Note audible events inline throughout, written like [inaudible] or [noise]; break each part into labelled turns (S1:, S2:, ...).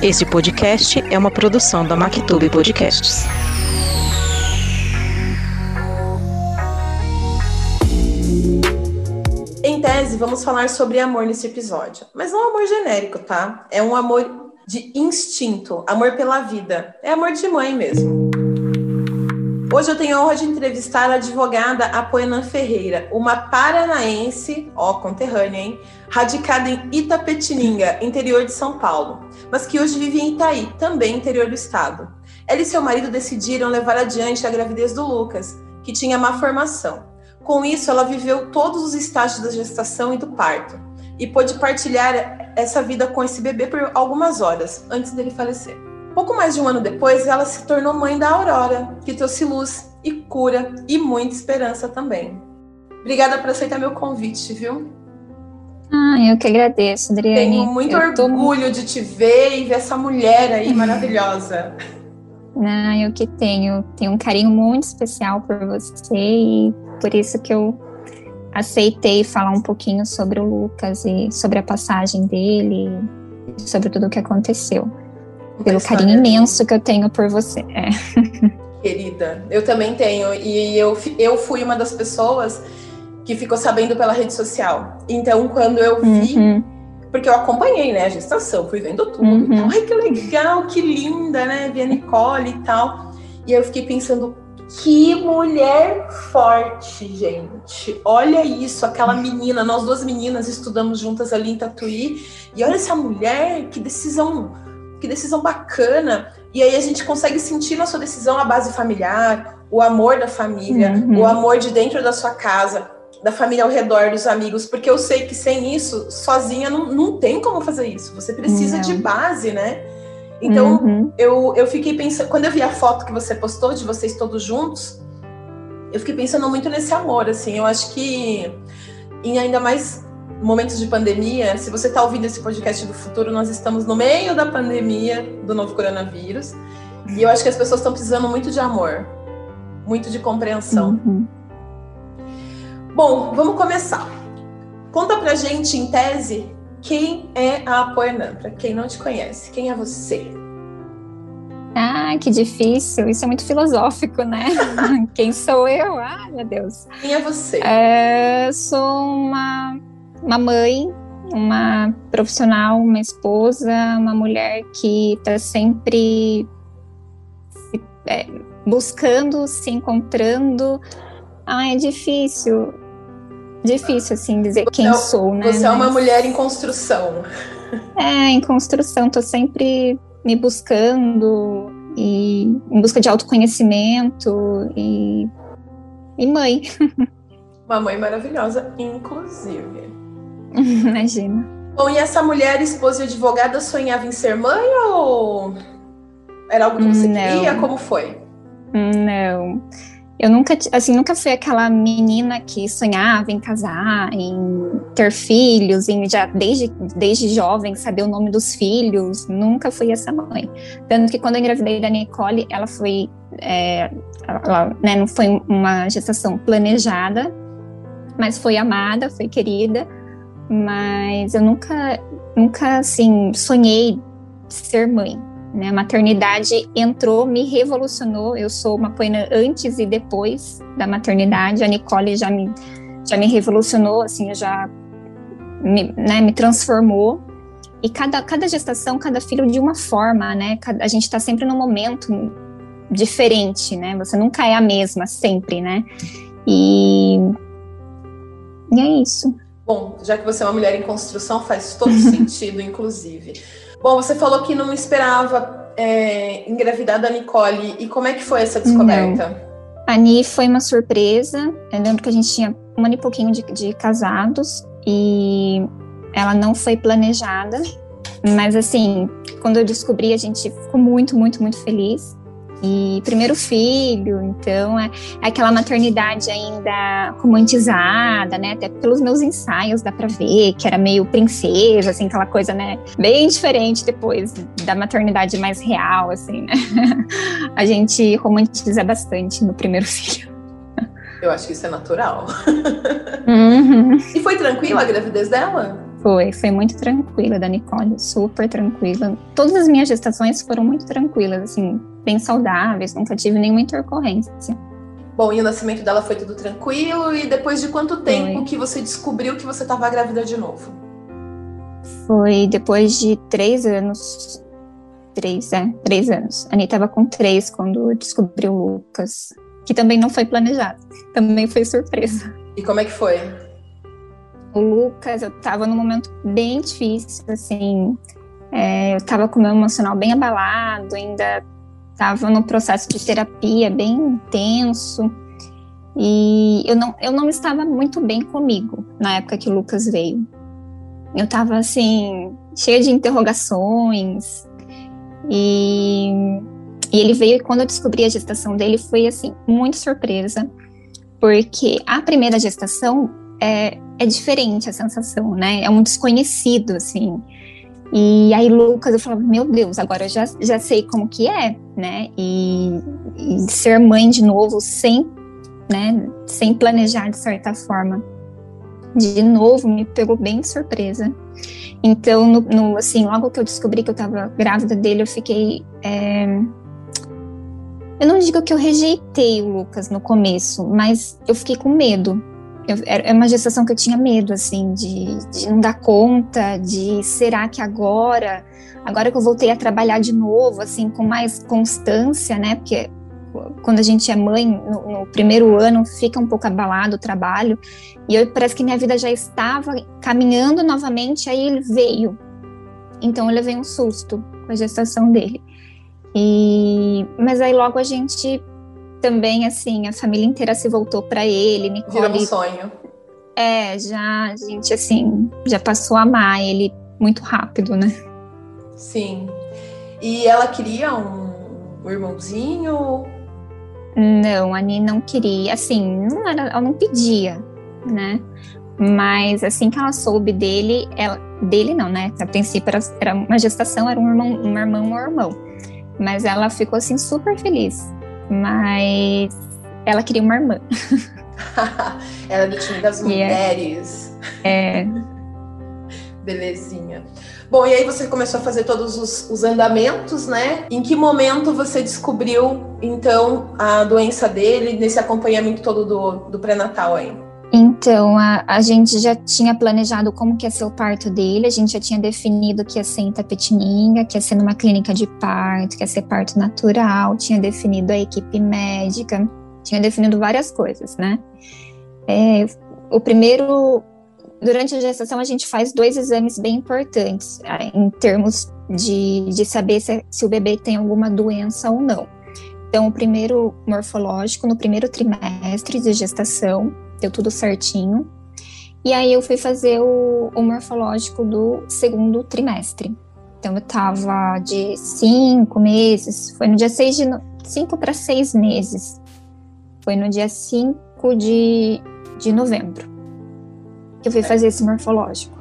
S1: Este podcast é uma produção da Mactube Podcasts.
S2: Em tese, vamos falar sobre amor nesse episódio. Mas não amor genérico, tá? É um amor de instinto, amor pela vida. É amor de mãe mesmo. Hoje eu tenho a honra de entrevistar a advogada Apoenan Ferreira, uma paranaense, ó, conterrânea, hein? Radicada em Itapetininga, interior de São Paulo, mas que hoje vive em Itaí, também interior do estado. Ela e seu marido decidiram levar adiante a gravidez do Lucas, que tinha má formação. Com isso, ela viveu todos os estágios da gestação e do parto, e pôde partilhar essa vida com esse bebê por algumas horas, antes dele falecer. Pouco mais de um ano depois, ela se tornou mãe da Aurora, que trouxe luz e cura e muita esperança também. Obrigada por aceitar meu convite, viu?
S3: Ah, eu que agradeço, Adriane.
S2: Tenho muito eu orgulho tô... de te ver e ver essa mulher aí maravilhosa.
S3: Não, [laughs] eu que tenho. Tenho um carinho muito especial por você e por isso que eu aceitei falar um pouquinho sobre o Lucas e sobre a passagem dele, sobre tudo o que aconteceu pelo carinho imenso que eu tenho por você. É.
S2: Querida, eu também tenho. E eu, eu fui uma das pessoas que ficou sabendo pela rede social. Então, quando eu vi, uhum. porque eu acompanhei, né, a gestação, fui vendo tudo. Uhum. Então, ai, que legal, que linda, né? Vi a Nicole e tal. E eu fiquei pensando, que mulher forte, gente. Olha isso, aquela menina, nós duas meninas estudamos juntas ali em Tatuí. E olha essa mulher, que decisão que decisão bacana. E aí a gente consegue sentir na sua decisão a base familiar, o amor da família, uhum. o amor de dentro da sua casa, da família ao redor, dos amigos, porque eu sei que sem isso, sozinha não, não tem como fazer isso. Você precisa não. de base, né? Então, uhum. eu, eu fiquei pensando, quando eu vi a foto que você postou de vocês todos juntos, eu fiquei pensando muito nesse amor, assim. Eu acho que, em ainda mais momentos de pandemia, se você está ouvindo esse podcast do futuro, nós estamos no meio da pandemia do novo coronavírus. E eu acho que as pessoas estão precisando muito de amor, muito de compreensão. Uhum. Bom, vamos começar. Conta pra gente, em tese, quem é a Apoenan, para quem não te conhece. Quem é você?
S3: Ah, que difícil. Isso é muito filosófico, né? [laughs] quem sou eu? Ah, meu Deus.
S2: Quem é você?
S3: É, sou uma uma mãe, uma profissional, uma esposa, uma mulher que está sempre se, é, buscando, se encontrando. Ah, é difícil. Difícil, assim, dizer você quem é, sou, né?
S2: Você Mas... é uma mulher em construção. [laughs]
S3: É, em construção. Tô sempre me buscando e em busca de autoconhecimento e, e mãe. [laughs]
S2: Uma mãe maravilhosa, inclusive. [laughs]
S3: Imagina.
S2: Bom, e essa mulher, esposa e advogada, sonhava em ser mãe ou era algo que você Não. queria? Como foi?
S3: Não. Eu nunca, assim, nunca fui aquela menina que sonhava em casar, em ter filhos, em já desde, desde jovem saber o nome dos filhos. Nunca fui essa mãe. Tanto que quando eu engravidei da Nicole, ela foi, é, ela, né, não foi uma gestação planejada, mas foi amada, foi querida mas eu nunca, nunca assim sonhei ser mãe. Né? A maternidade entrou, me revolucionou. Eu sou uma poena antes e depois da maternidade. A Nicole já me, já me revolucionou, assim, já me, né, me transformou. E cada, cada gestação, cada filho de uma forma, né? A gente está sempre num momento diferente, né? Você nunca é a mesma sempre, né? E, e é isso.
S2: Bom, já que você é uma mulher em construção, faz todo [laughs] sentido, inclusive. Bom, você falou que não esperava é, engravidar da Nicole. E como é que foi essa descoberta? Não.
S3: A Ni foi uma surpresa. Eu lembro que a gente tinha um ano e pouquinho de, de casados e ela não foi planejada. Mas assim, quando eu descobri, a gente ficou muito, muito, muito feliz e primeiro filho, então é, é, aquela maternidade ainda romantizada, né? Até pelos meus ensaios dá para ver que era meio princesa, assim, aquela coisa, né? Bem diferente depois da maternidade mais real, assim, né? [laughs] A gente romantiza bastante no primeiro [laughs] filho.
S2: Eu acho que isso é natural. Uhum. E foi tranquila a gravidez dela?
S3: Foi, foi muito tranquila da Nicole, super tranquila. Todas as minhas gestações foram muito tranquilas, assim, bem saudáveis, nunca tive nenhuma intercorrência.
S2: Bom, e o nascimento dela foi tudo tranquilo, e depois de quanto tempo foi. que você descobriu que você estava grávida de novo?
S3: Foi depois de três anos. Três, é, três anos. A Anitta estava com três quando descobriu o Lucas, que também não foi planejado, também foi surpresa.
S2: E como é que foi?
S3: o Lucas, eu tava num momento bem difícil, assim, é, eu tava com o meu emocional bem abalado, ainda tava no processo de terapia bem intenso, e eu não, eu não estava muito bem comigo na época que o Lucas veio. Eu tava, assim, cheia de interrogações, e, e ele veio, e quando eu descobri a gestação dele, foi, assim, muito surpresa, porque a primeira gestação é, é diferente a sensação, né? É um desconhecido, assim. E aí, Lucas, eu falava, meu Deus, agora eu já, já sei como que é, né? E, e ser mãe de novo sem, né? Sem planejar de certa forma. De novo, me pegou bem de surpresa. Então, no, no, assim, logo que eu descobri que eu estava grávida dele, eu fiquei. É... Eu não digo que eu rejeitei o Lucas no começo, mas eu fiquei com medo, é uma gestação que eu tinha medo, assim, de, de não dar conta, de será que agora, agora que eu voltei a trabalhar de novo, assim, com mais constância, né? Porque quando a gente é mãe, no, no, primeiro ano, fica um pouco abalado o trabalho. E eu, parece que minha vida já estava caminhando novamente, aí ele veio. Então eu levei um susto com a gestação dele. E, mas aí logo a gente também, assim, a família inteira se voltou para ele. Nicole,
S2: Virou um sonho.
S3: É, já, a gente, assim, já passou a amar ele muito rápido, né?
S2: Sim. E ela queria um, um irmãozinho?
S3: Não, a Ani não queria. Assim, não era, ela não pedia, né? Mas assim que ela soube dele, ela, dele não, né? A princípio era, era uma gestação, era um irmão, um irmão, um irmão. Mas ela ficou assim super feliz mas ela queria uma irmã. [laughs]
S2: ela é do time das mulheres.
S3: É. [laughs]
S2: Belezinha. Bom, e aí você começou a fazer todos os, os, andamentos, né? Em que momento você descobriu, então, a doença dele, nesse acompanhamento todo do, do pré-natal aí?
S3: Então, a, a, gente já tinha planejado como que ia ser o parto dele, a gente já tinha definido que ia ser em Tapetininga, que ia ser numa clínica de parto, que ia ser parto natural, tinha definido a equipe médica, tinha definido várias coisas, né? É, o primeiro, durante a gestação, a gente faz dois exames bem importantes, em termos de, de saber se, se o bebê tem alguma doença ou não. Então, o primeiro morfológico, no primeiro trimestre de gestação, deu tudo certinho. E aí eu fui fazer o, o morfológico do segundo trimestre. Então eu tava de cinco meses, foi no dia seis de. cinco para seis meses. Foi no dia 5 de, de novembro que eu fui fazer esse morfológico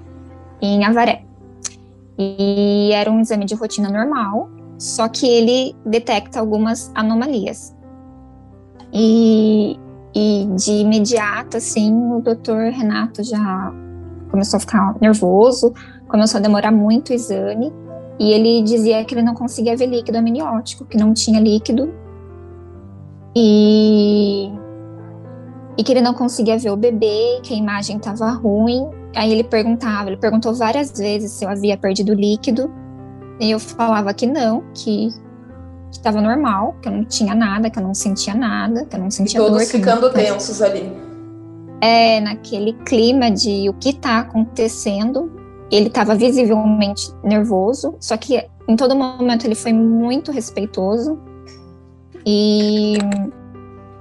S3: em Avaré. E era um exame de rotina normal, só que ele detecta algumas anomalias. E e de imediato, assim, o doutor Renato já começou a ficar nervoso, começou a demorar muito o exame, e ele dizia que ele não conseguia ver líquido amniótico, que não tinha líquido, e, e que ele não conseguia ver o bebê, que a imagem estava ruim. Aí ele perguntava, ele perguntou várias vezes se eu havia perdido líquido, e eu falava que não, que que estava normal, que eu não tinha nada, que eu não sentia nada, que eu não sentia
S2: e todos
S3: dor.
S2: ficando tensos ali.
S3: É, naquele clima de o que está acontecendo. Ele estava visivelmente nervoso, só que em todo momento ele foi muito respeitoso. E,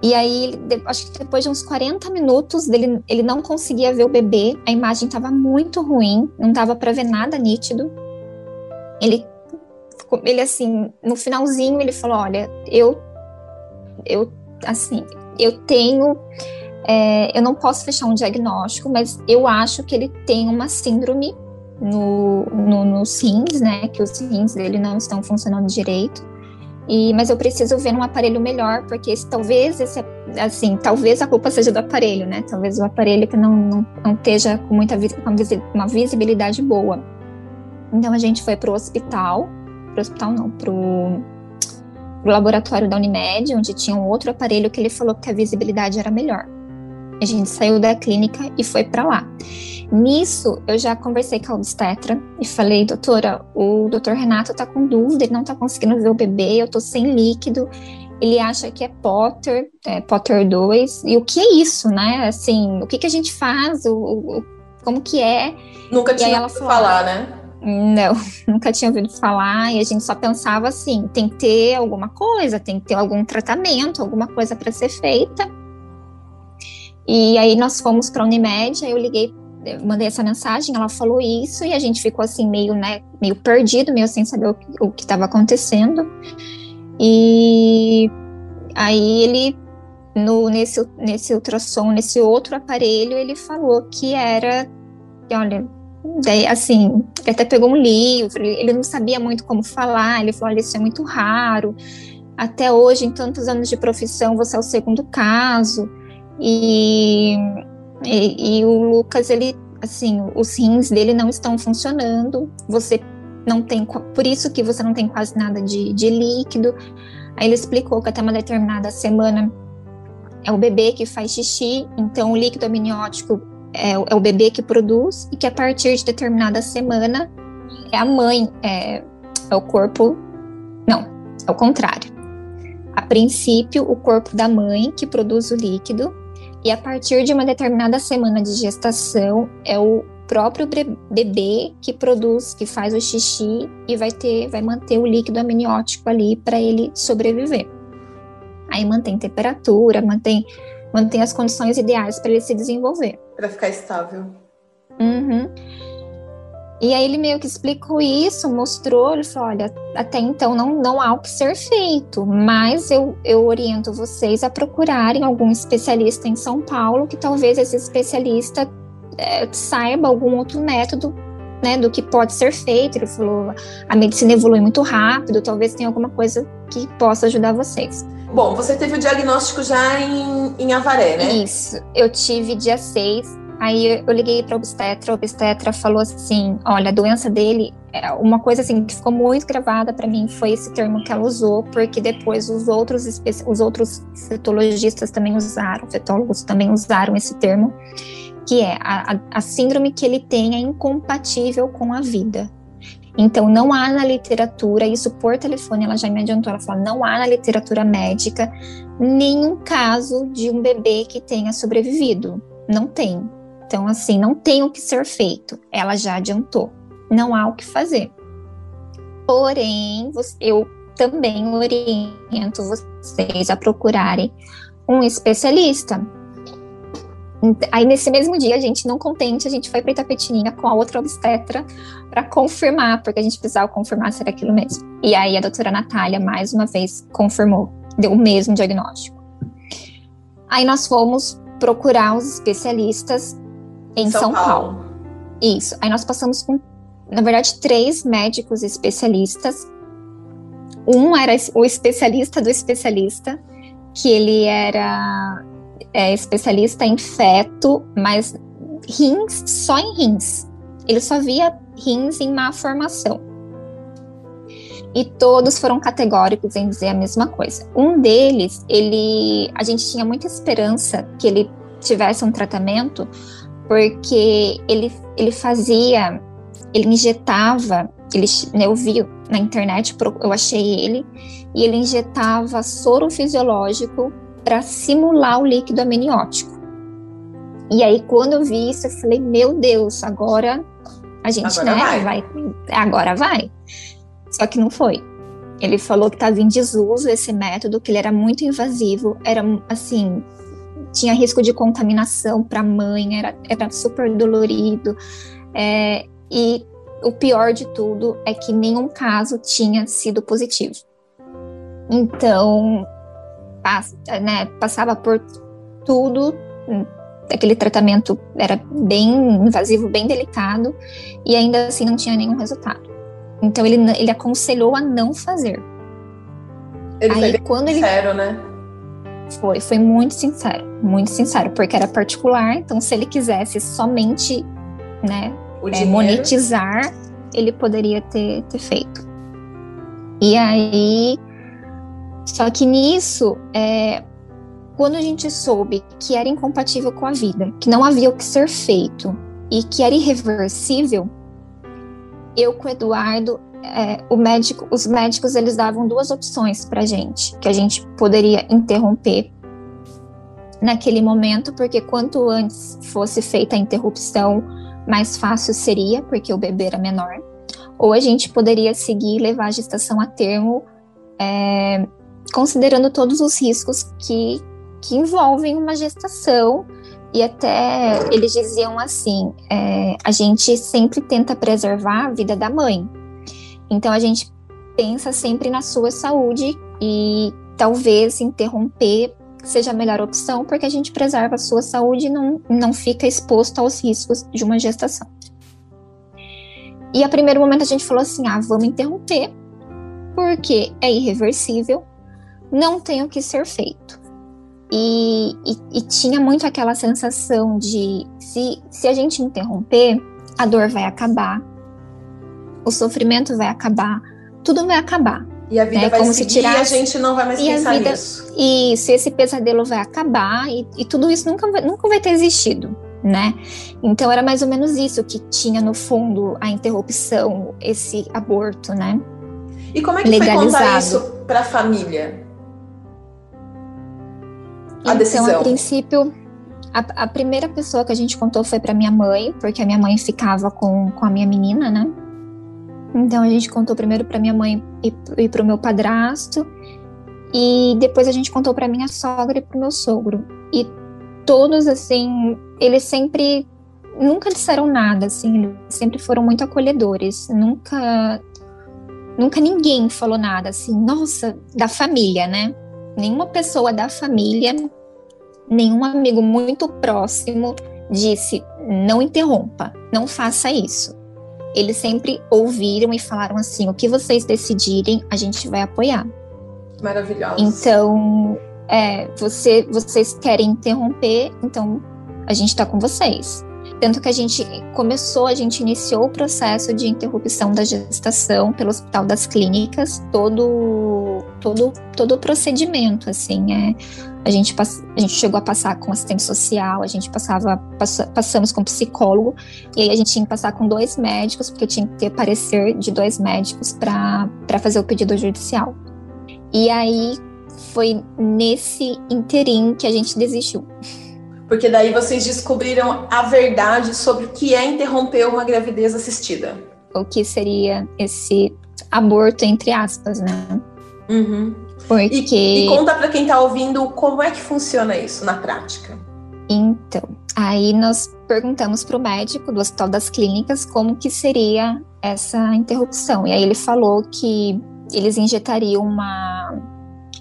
S3: e aí, acho que depois de uns 40 minutos, dele, ele não conseguia ver o bebê, a imagem estava muito ruim, não dava para ver nada nítido. Ele ele assim, no finalzinho ele falou, olha, eu, eu, assim, eu tenho, é, eu não posso fechar um diagnóstico, mas eu acho que ele tem uma síndrome no, no, nos rins, né, que os rins dele não estão funcionando direito, E, mas eu preciso ver num aparelho melhor, porque esse, talvez esse, assim, talvez a culpa seja do aparelho, né? Talvez o aparelho que não, não, não esteja com muita uma visibilidade boa. Então a gente foi para o hospital, para o hospital não, para o laboratório da Unimed, onde tinha um outro aparelho que ele falou que a visibilidade era melhor. A gente saiu da clínica e foi para lá. Nisso, eu já conversei com a obstetra e falei, doutora, o doutor Renato tá com dúvida, ele não tá conseguindo ver o bebê, eu tô sem líquido, ele acha que é Potter, é, Potter 2, e o que é isso, né? Assim, o que que a gente faz, o, o como que é?
S2: Nunca tinha ouvido falar, né?
S3: Não, [laughs] nunca tinha ouvido falar e a gente só pensava assim: tem que ter alguma coisa, tem que ter algum tratamento, alguma coisa para ser feita. E aí nós fomos para a Unimed, aí eu liguei, eu mandei essa mensagem, ela falou isso e a gente ficou assim meio, né, meio perdido, meio sem saber o, que estava acontecendo. E aí ele no nesse nesse ultrassom, nesse outro aparelho, ele falou que era, olha, daí assim, ele até pegou um livro, ele não sabia muito como falar, ele falou, olha, isso é muito raro. Até hoje, em tantos anos de profissão, você é o segundo caso. E, e, e, o Lucas, ele, assim, os rins dele não estão funcionando, você não tem, por isso que você não tem quase nada de, de líquido. Aí ele explicou que até uma determinada semana é o bebê que faz xixi, então o líquido amniótico é, é o bebê que produz, e que a partir de determinada semana é a mãe, é, é o corpo. Não, é o contrário. A princípio, o corpo da mãe que produz o líquido, e a partir de uma determinada semana de gestação, é o próprio bebê que produz, que faz o xixi e vai ter, vai manter o líquido amniótico ali para ele sobreviver. Aí mantém temperatura, mantém, mantém as condições ideais para ele se desenvolver.
S2: Para ficar estável.
S3: Uhum. E aí ele meio que explicou isso, mostrou, ele falou, olha, até então não, não há o que ser feito, mas eu, eu oriento vocês a procurarem algum especialista em São Paulo, que talvez esse especialista é, saiba algum outro método né, do que pode ser feito. Ele falou, a medicina evolui muito rápido, talvez tenha alguma coisa que possa ajudar vocês.
S2: Bom, você teve o diagnóstico já em, em Avaré, né?
S3: Isso, eu tive dia 6 Aí eu liguei para a obstetra, a obstetra falou assim: olha, a doença dele, é uma coisa assim que ficou muito gravada para mim foi esse termo que ela usou, porque depois os outros, os outros fetologistas também usaram, fetólogos também usaram esse termo, que é a, a, síndrome que ele tem é incompatível com a vida. Então, não há na literatura, isso por telefone ela já me adiantou, ela falou: não há na literatura médica nenhum caso de um bebê que tenha sobrevivido. Não tem. Então, assim, não tem o que ser feito. Ela já adiantou. Não há o que fazer. Porém, eu também oriento vocês a procurarem um especialista. Aí, nesse mesmo dia, a gente não contente, a gente foi para Itapetininga com a outra obstetra para confirmar, porque a gente precisava confirmar se era aquilo mesmo. E aí, a doutora Natália, mais uma vez, confirmou, deu o mesmo diagnóstico. Aí, nós fomos procurar os especialistas em São, São Paulo. Paulo. Isso. Aí nós passamos com, na verdade, três médicos especialistas. Um era o especialista do especialista, que ele era é, especialista em feto, mas rins, só em rins. Ele só via rins em má formação. E todos foram categóricos em dizer a mesma coisa. Um deles, ele, a gente tinha muita esperança que ele tivesse um tratamento, porque ele, ele fazia, ele injetava, ele, né, eu vi na internet, eu achei ele, e ele injetava soro fisiológico para simular o líquido amniótico. E aí, quando eu vi isso, eu falei, meu Deus, agora a gente, agora né, vai. vai. Agora vai. Só que não foi. Ele falou que estava em desuso esse método, que ele era muito invasivo, era assim, tinha risco de contaminação para a mãe, era, era super dolorido. É, e o pior de tudo é que nenhum caso tinha sido positivo. Então, né, passava por tudo, aquele tratamento era bem invasivo, bem delicado, e ainda assim não tinha nenhum resultado. Então, ele, ele aconselhou a não fazer.
S2: Ele Aí, foi quando sincero, ele... né?
S3: Foi, foi muito sincero, muito sincero, porque era particular, então se ele quisesse somente, né, é, monetizar, ele poderia ter, ter feito. E aí, só que nisso, é, quando a gente soube que era incompatível com a vida, que não havia o que ser feito e que era irreversível, eu com o Eduardo, é, o médico, os médicos eles davam duas opções para gente, que a gente poderia interromper naquele momento, porque quanto antes fosse feita a interrupção, mais fácil seria, porque o bebê era menor, ou a gente poderia seguir e levar a gestação a termo, é, considerando todos os riscos que, que envolvem uma gestação. E até eles diziam assim: é, a gente sempre tenta preservar a vida da mãe. Então a gente pensa sempre na sua saúde e talvez interromper seja a melhor opção, porque a gente preserva a sua saúde e não, não fica exposto aos riscos de uma gestação. E a primeiro momento a gente falou assim: ah, vamos interromper, porque é irreversível, não tem o que ser feito. E, e, e, tinha muito aquela sensação de se, se a gente interromper, a dor vai acabar, o sofrimento vai acabar, tudo vai acabar.
S2: E a vida né? vai Como seguir se tirasse, e a gente não vai mais pensar vida, nisso.
S3: Isso, esse pesadelo vai acabar e, e tudo isso nunca vai, nunca vai ter existido, né? Então era mais ou menos isso que tinha no fundo a interrupção, esse aborto, né?
S2: E como é que Legalizado. foi contar isso para a família?
S3: A então, decisão. a princípio, a, a, primeira pessoa que a gente contou foi para minha mãe, porque a minha mãe ficava com, com a minha menina, né? Então a gente contou primeiro para minha mãe e, e para o meu padrasto, e depois a gente contou para minha sogra e para o meu sogro. E todos assim, eles sempre nunca disseram nada, assim, eles sempre foram muito acolhedores, nunca nunca ninguém falou nada assim, nossa, da família, né? Nenhuma pessoa da família, nenhum amigo muito próximo disse: não interrompa, não faça isso eles sempre ouviram e falaram assim: o que vocês decidirem, a gente vai apoiar.
S2: Maravilhoso.
S3: Então, é, você, vocês querem interromper, então a gente está com vocês. Tanto que a gente começou, a gente iniciou o processo de interrupção da gestação pelo Hospital das Clínicas, todo, todo, todo o procedimento, assim, é, a gente, a gente chegou a passar com assistente social, a gente passava, pass, passamos com psicólogo, e aí a gente tinha que passar com dois médicos, porque tinha que ter parecer de dois médicos para fazer o pedido judicial. E aí foi nesse interim que a gente desistiu.
S2: Porque daí vocês descobriram a verdade sobre o que é interromper uma gravidez assistida.
S3: O que seria esse aborto, entre aspas, né?
S2: Uhum. Porque... E, e conta para quem está ouvindo como é que funciona isso na prática.
S3: Então, aí nós perguntamos para o médico do Hospital das Clínicas como que seria essa interrupção. E aí ele falou que eles injetariam uma,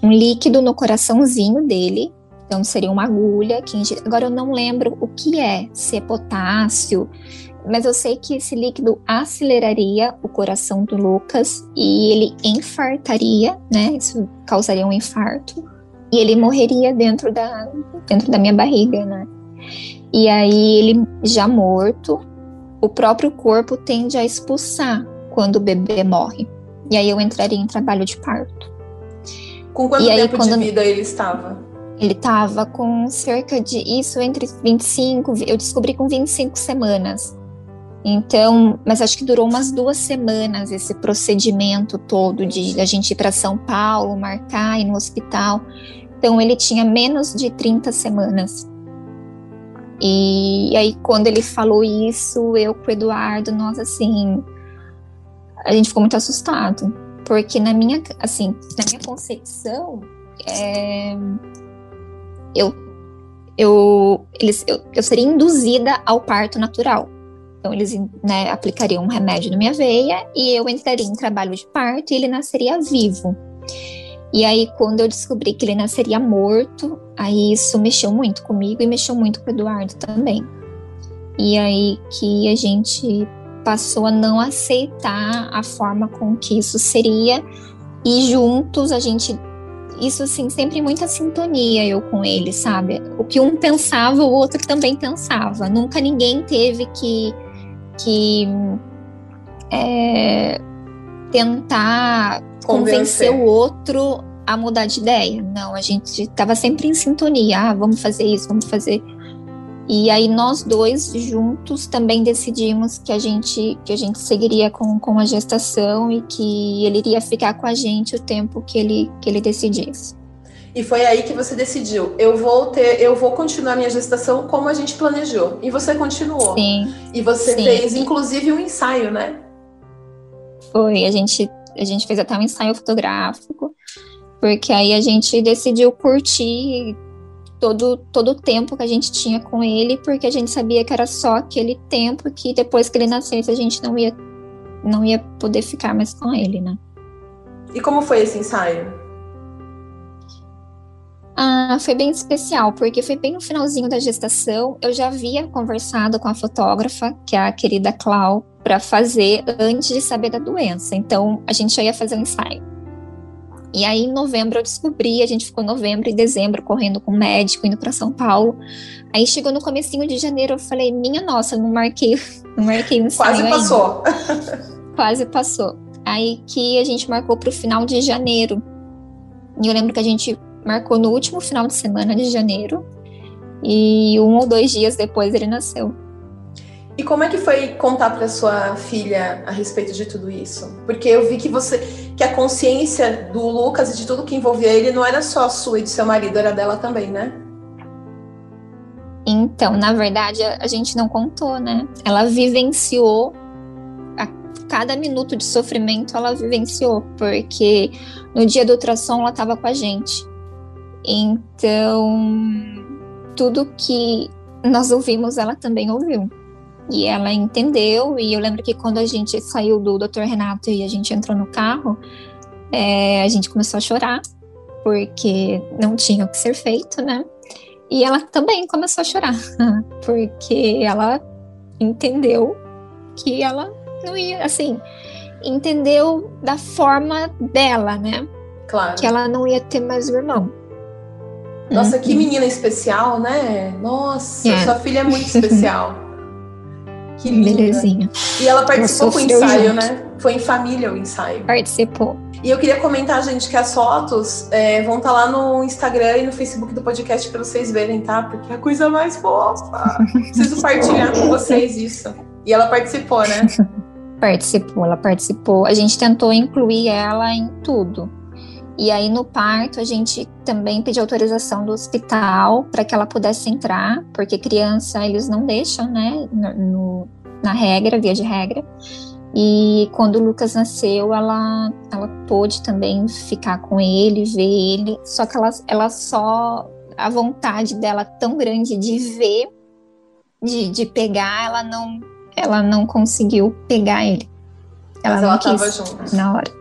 S3: um líquido no coraçãozinho dele então seria uma agulha que agora eu não lembro o que é, se é potássio, mas eu sei que esse líquido aceleraria o coração do Lucas e ele infartaria, né? Isso causaria um infarto e ele morreria dentro da dentro da minha barriga, né? E aí ele já morto, o próprio corpo tende a expulsar quando o bebê morre. E aí eu entraria em trabalho de parto.
S2: Com quanto e tempo aí, quando... de vida ele estava?
S3: Ele estava com cerca de isso entre 25, eu descobri com 25 semanas. Então, mas acho que durou umas duas semanas esse procedimento todo de a gente ir para São Paulo, marcar, ir no hospital. Então, ele tinha menos de 30 semanas. E, e aí, quando ele falou isso, eu com o Eduardo, nós assim, a gente ficou muito assustado. Porque na minha, assim, na minha concepção, é, eu, eu, eles, eu, eu seria induzida ao parto natural. Então, eles né, aplicariam um remédio na minha veia e eu entraria em trabalho de parto e ele nasceria vivo. E aí, quando eu descobri que ele nasceria morto, aí isso mexeu muito comigo e mexeu muito com o Eduardo também. E aí que a gente passou a não aceitar a forma com que isso seria e juntos a gente isso assim, sempre muita sintonia eu com ele, sabe? O que um pensava, o outro também pensava. Nunca ninguém teve que, que é, tentar convencer. convencer o outro a mudar de ideia. Não, a gente estava sempre em sintonia. Ah, vamos fazer isso, vamos fazer. E aí nós dois juntos também decidimos que a gente que a gente seguiria com, com a gestação e que ele iria ficar com a gente o tempo que ele que ele decidisse.
S2: E foi aí que você decidiu, eu vou ter, eu vou continuar minha gestação como a gente planejou. E você continuou.
S3: Sim.
S2: E você
S3: sim.
S2: fez inclusive um ensaio, né?
S3: Foi, a gente a gente fez até um ensaio fotográfico, porque aí a gente decidiu curtir todo, todo o tempo que a gente tinha com ele, porque a gente sabia que era só aquele tempo que depois que ele nascesse a gente não ia, não ia poder ficar mais com ele, né?
S2: E como foi esse ensaio?
S3: Ah, foi bem especial, porque foi bem no finalzinho da gestação. Eu já havia conversado com a fotógrafa, que é a querida Clau, para fazer antes de saber da doença. Então, a gente já ia fazer um ensaio. E aí, em novembro, eu descobri, a gente ficou novembro e dezembro correndo com o médico, indo para São Paulo. Aí chegou no comecinho de janeiro, eu falei, minha nossa, não marquei, [laughs] não marquei um
S2: Quase passou.
S3: Quase passou. Aí que a gente marcou para o final de janeiro. E eu lembro que a gente marcou no último final de semana de janeiro. E um ou dois dias depois ele nasceu.
S2: E como é que foi contar para sua filha a respeito de tudo isso? Porque eu vi que você, que a consciência do Lucas e de tudo que envolvia ele não era só sua e do seu marido, era dela também, né?
S3: Então, na verdade, a gente não contou, né? Ela vivenciou a cada minuto de sofrimento, ela vivenciou, porque no dia do ultrassom ela estava com a gente. Então, tudo que nós ouvimos, ela também ouviu. E ela entendeu, e eu lembro que quando a gente saiu do Dr. Renato e a gente entrou no carro, é, a gente começou a chorar, porque não tinha o que ser feito, né? E ela também começou a chorar, [laughs] porque ela entendeu que ela não ia, assim, entendeu da forma dela, né?
S2: Claro.
S3: Que ela não ia ter mais o irmão.
S2: Nossa, uhum. que menina especial, né? Nossa, é. sua filha é muito especial. [laughs] Que linda.
S3: Belezinha.
S2: E ela participou com o ensaio, junto. né? Foi em família o ensaio.
S3: Participou.
S2: E eu queria comentar, gente, que as fotos é, vão estar tá lá no Instagram e no Facebook do podcast para vocês verem, tá? Porque é a coisa mais fofa. [laughs] Preciso partilhar com vocês isso. E ela participou, né? [laughs]
S3: Participou, ela participou. A gente tentou incluir ela em tudo. E aí no parto a gente também pediu autorização do hospital para que ela pudesse entrar, porque criança eles não deixam, né, no, na regra, via de regra. E quando o Lucas nasceu, ela, ela pôde também ficar com ele, ver ele, só que ela, ela só, a vontade dela tão grande de ver, de, de pegar, ela não, ela não conseguiu pegar ele.
S2: Ela Mas ela estava junto.
S3: Na hora.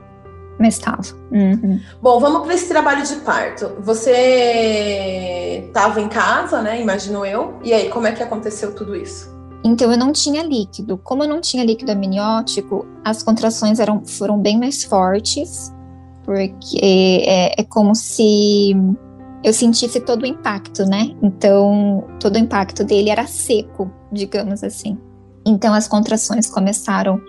S3: Mas estava. Uhum.
S2: Bom, vamos para esse trabalho de parto. Você estava em casa, né? Imagino eu. E aí, como é que aconteceu tudo isso?
S3: Então, eu não tinha líquido. Como eu não tinha líquido amniótico, as contrações eram, foram bem mais fortes, porque é, é como se eu sentisse todo o impacto, né? Então, todo o impacto dele era seco, digamos assim. Então, as contrações começaram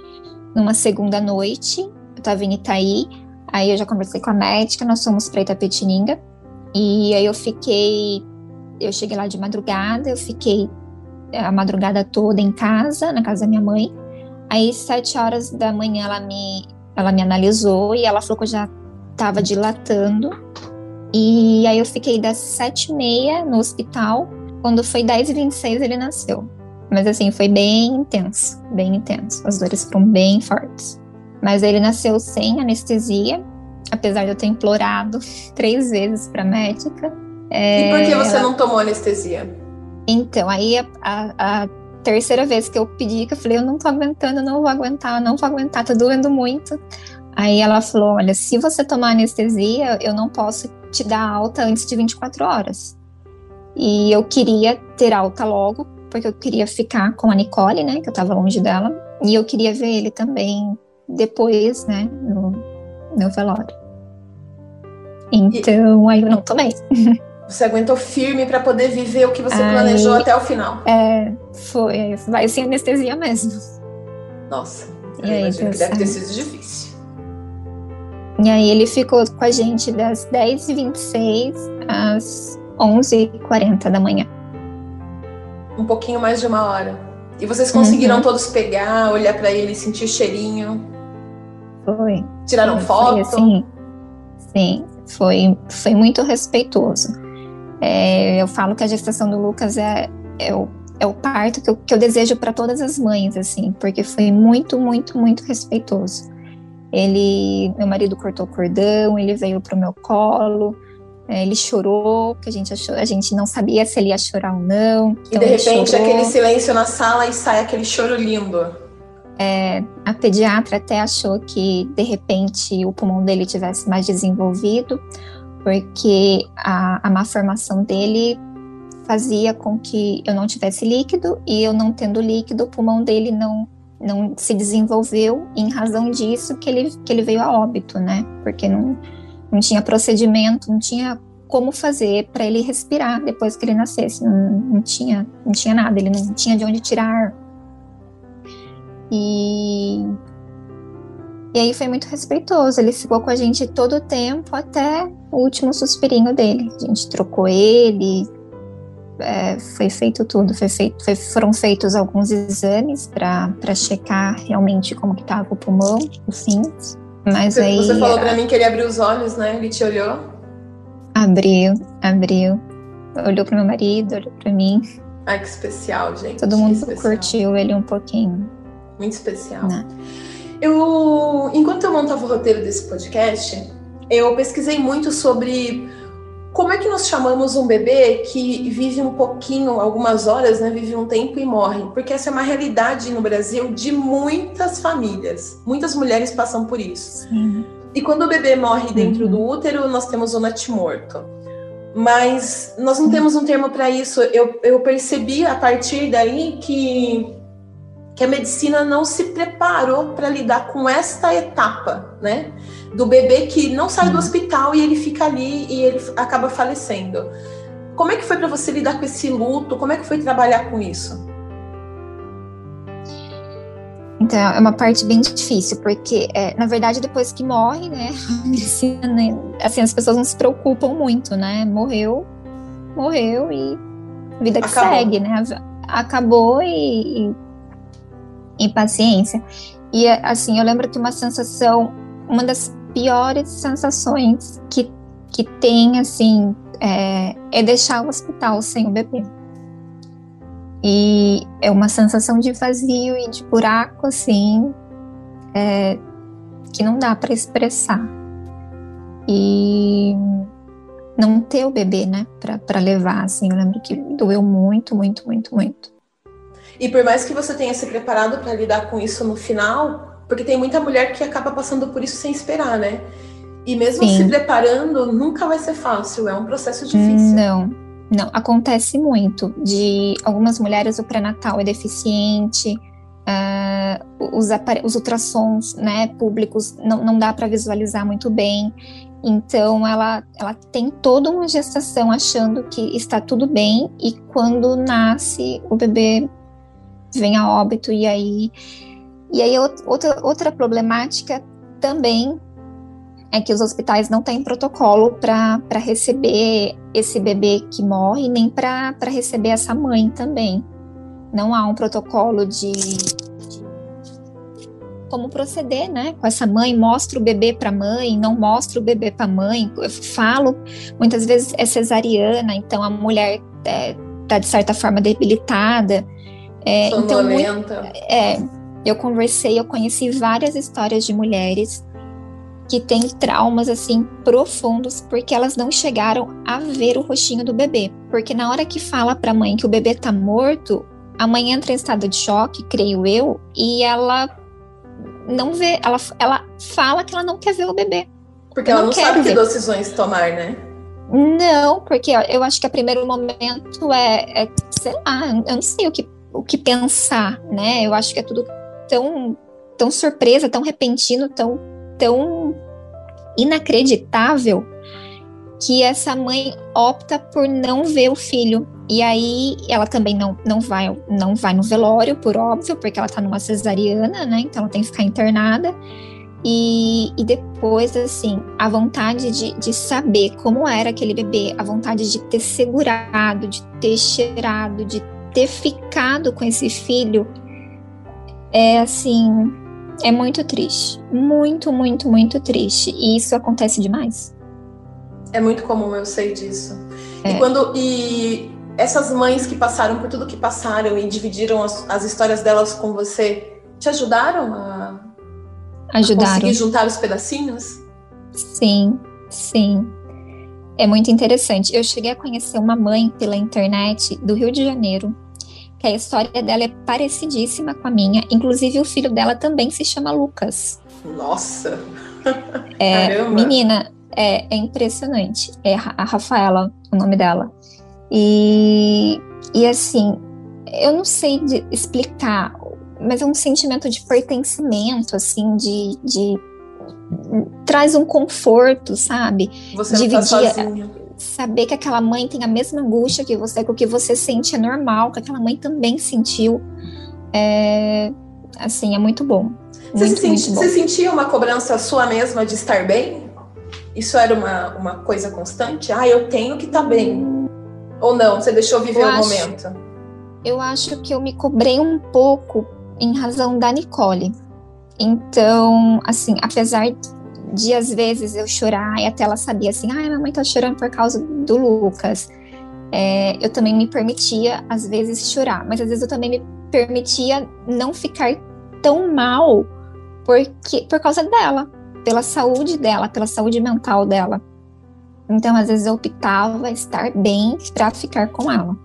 S3: numa segunda noite estava em Itaí, aí eu já conversei com a médica, nós fomos para Itapetininga, e aí eu fiquei, eu cheguei lá de madrugada, eu fiquei a madrugada toda em casa, na casa da minha mãe, aí sete horas da manhã ela me, ela me analisou e ela falou que eu já estava dilatando, e aí eu fiquei das sete e meia no hospital, quando foi dez e vinte e seis ele nasceu. Mas assim, foi bem intenso, bem intenso. As dores foram bem fortes. Mas ele nasceu sem anestesia, apesar de eu ter implorado [laughs] três vezes para a médica.
S2: É, e por que você ela... não tomou anestesia?
S3: Então, aí a, a, a, terceira vez que eu pedi, que eu falei, eu não tô aguentando, não vou aguentar, não vou aguentar, tá doendo muito. Aí ela falou, olha, se você tomar anestesia, eu não posso te dar alta antes de 24 horas. E eu queria ter alta logo, porque eu queria ficar com a Nicole, né, que eu tava longe dela, e eu queria ver ele também depois, né, no meu velório. Então, e... aí eu não tomei. [laughs]
S2: Você aguentou firme para poder viver o que você aí, planejou até o final.
S3: É, foi. Vai sem anestesia mesmo.
S2: Nossa, e aí, Deus, que deve ter sido difícil.
S3: E aí ele ficou com a gente das 10h26 às 11h40 da manhã.
S2: Um pouquinho mais de uma hora. E vocês conseguiram uhum. todos pegar, olhar para ele, sentir o cheirinho?
S3: Foi.
S2: Tiraram
S3: foi,
S2: foto?
S3: Foi assim, sim, foi, foi muito respeitoso. É, eu falo que a gestação do Lucas é, é, o, é o parto que eu, que eu desejo para todas as mães, assim, porque foi muito, muito, muito respeitoso. Ele, meu marido cortou o cordão, ele veio pro meu colo, é, ele chorou, que a gente achou, a gente não sabia se ele ia chorar ou não.
S2: Então e de repente chorou. aquele silêncio na sala e sai aquele choro lindo.
S3: É, a pediatra até achou que de repente o pulmão dele tivesse mais desenvolvido, porque a, a má formação dele fazia com que eu não tivesse líquido e eu não tendo líquido, o pulmão dele não não se desenvolveu em razão disso que ele, que ele veio a óbito, né? Porque não, não tinha procedimento, não tinha como fazer para ele respirar depois que ele nascesse. Não, não, tinha, não tinha nada, ele não tinha de onde tirar. E, e aí foi muito respeitoso. Ele ficou com a gente todo o tempo até o último suspirinho dele. A gente trocou ele, é, foi feito tudo, foi feito, foi, foram feitos alguns exames para checar realmente como que estava o pulmão, fim. Mas
S2: você,
S3: aí
S2: você falou para mim que ele abriu os olhos, né? Ele te olhou?
S3: Abriu, abriu. Olhou para meu marido, olhou para mim.
S2: Ai, que especial, gente.
S3: Todo mundo curtiu ele um pouquinho.
S2: Muito especial. Né? Eu, enquanto eu montava o roteiro desse podcast, eu pesquisei muito sobre como é que nós chamamos um bebê que vive um pouquinho, algumas horas, né, vive um tempo e morre? Porque essa é uma realidade no Brasil de muitas famílias. Muitas mulheres passam por isso. Sim. E quando o bebê morre dentro uhum. do útero, nós temos o natimorto. Mas nós não temos um termo para isso. Eu, eu percebi a partir daí que, que a medicina não se preparou para lidar com esta etapa, né? do bebê que não sai do uhum. hospital e ele fica ali e ele acaba falecendo. Como é que foi para você lidar com esse luto? Como é que foi trabalhar com isso?
S3: Então, é uma parte bem difícil, porque, é, na verdade, depois que morre, né, [laughs] né, assim, as pessoas não se preocupam muito, né, morreu, morreu e vida que Acabou. segue, né, acabou e, e, e paciência. E, assim, eu lembro que uma sensação, uma das piores sensações que, que tem, assim, é, é deixar o hospital sem o bebê. E é uma sensação de vazio e de buraco, assim, é, que não dá para expressar. E não ter o bebê, né, para levar, assim, eu lembro que doeu muito, muito, muito, muito.
S2: E por mais que você tenha se preparado para lidar com isso no final, porque tem muita mulher que acaba passando por isso sem esperar, né? E mesmo Sim. se preparando, nunca vai ser fácil, é um processo difícil.
S3: Não, não, acontece muito. De algumas mulheres o pré-natal é deficiente, uh, os, os ultrassons né, públicos não, não dá para visualizar muito bem. Então ela, ela tem toda uma gestação achando que está tudo bem, e quando nasce, o bebê vem a óbito, e aí e aí, outra, outra problemática também é que os hospitais não têm protocolo para receber esse bebê que morre, nem para receber essa mãe também. Não há um protocolo de, de como proceder, né? Com essa mãe, mostra o bebê para a mãe, não mostra o bebê para a mãe. Eu falo, muitas vezes é cesariana, então a mulher está é, tá, de certa forma debilitada.
S2: É, então, muito,
S3: é, eu conversei, eu conheci várias histórias de mulheres que têm traumas assim profundos porque elas não chegaram a ver o rostinho do bebê. Porque na hora que fala para a mãe que o bebê tá morto, a mãe entra em estado de choque, creio eu, e ela não vê, ela, ela fala que ela não quer ver o bebê.
S2: Porque ela não, não sabe ver. que decisões tomar, né?
S3: Não, porque eu acho que a primeiro momento é, é, sei lá, eu não sei o que, o que pensar, né? Eu acho que é tudo tão, tão surpresa, tão repentino, tão, tão inacreditável, que essa mãe opta por não ver o filho. E aí ela também não, não, vai, não vai no velório, por óbvio, porque ela tá numa cesariana, né? Então ela tem que ficar internada. E, e depois, assim, a vontade de, de saber como era aquele bebê, a vontade de ter segurado, de ter cheirado, de ter ficado com esse filho, é assim, é muito triste. Muito, muito, muito triste. E isso acontece demais.
S2: É muito comum, eu sei disso. É. E quando. E essas mães que passaram por tudo que passaram e dividiram as, as histórias delas com você, te ajudaram a,
S3: ajudaram. a
S2: conseguir juntar os pedacinhos?
S3: Sim, sim. É muito interessante. Eu cheguei a conhecer uma mãe pela internet do Rio de Janeiro, que a história dela é parecidíssima com a minha. Inclusive, o filho dela também se chama Lucas.
S2: Nossa! [laughs]
S3: É, menina, é, é impressionante. É a Rafaela, o nome dela. E, e assim, eu não sei explicar, mas é um sentimento de pertencimento, assim, de, de traz um conforto, sabe?
S2: Você não tá Dividir, tá
S3: saber que aquela mãe tem a mesma angústia que você, que o que você sente é normal, que aquela mãe também sentiu. É, assim, é muito bom. Muito,
S2: você, senti, bom. você sentia uma cobrança sua mesma de estar bem? Isso era uma, uma coisa constante? Ah, eu tenho que estar tá bem. Ou não? Você deixou viver o acho, momento?
S3: Eu acho que eu me cobrei um pouco em razão da Nicole. Então, assim, apesar de às vezes eu chorar e até ela sabia assim, ah, minha mãe tá chorando por causa do Lucas. É, eu também me permitia às vezes chorar, mas às vezes eu também me permitia não ficar tão mal porque por causa dela, pela saúde dela, pela saúde mental dela. Então, às vezes eu optava estar bem para ficar com ela.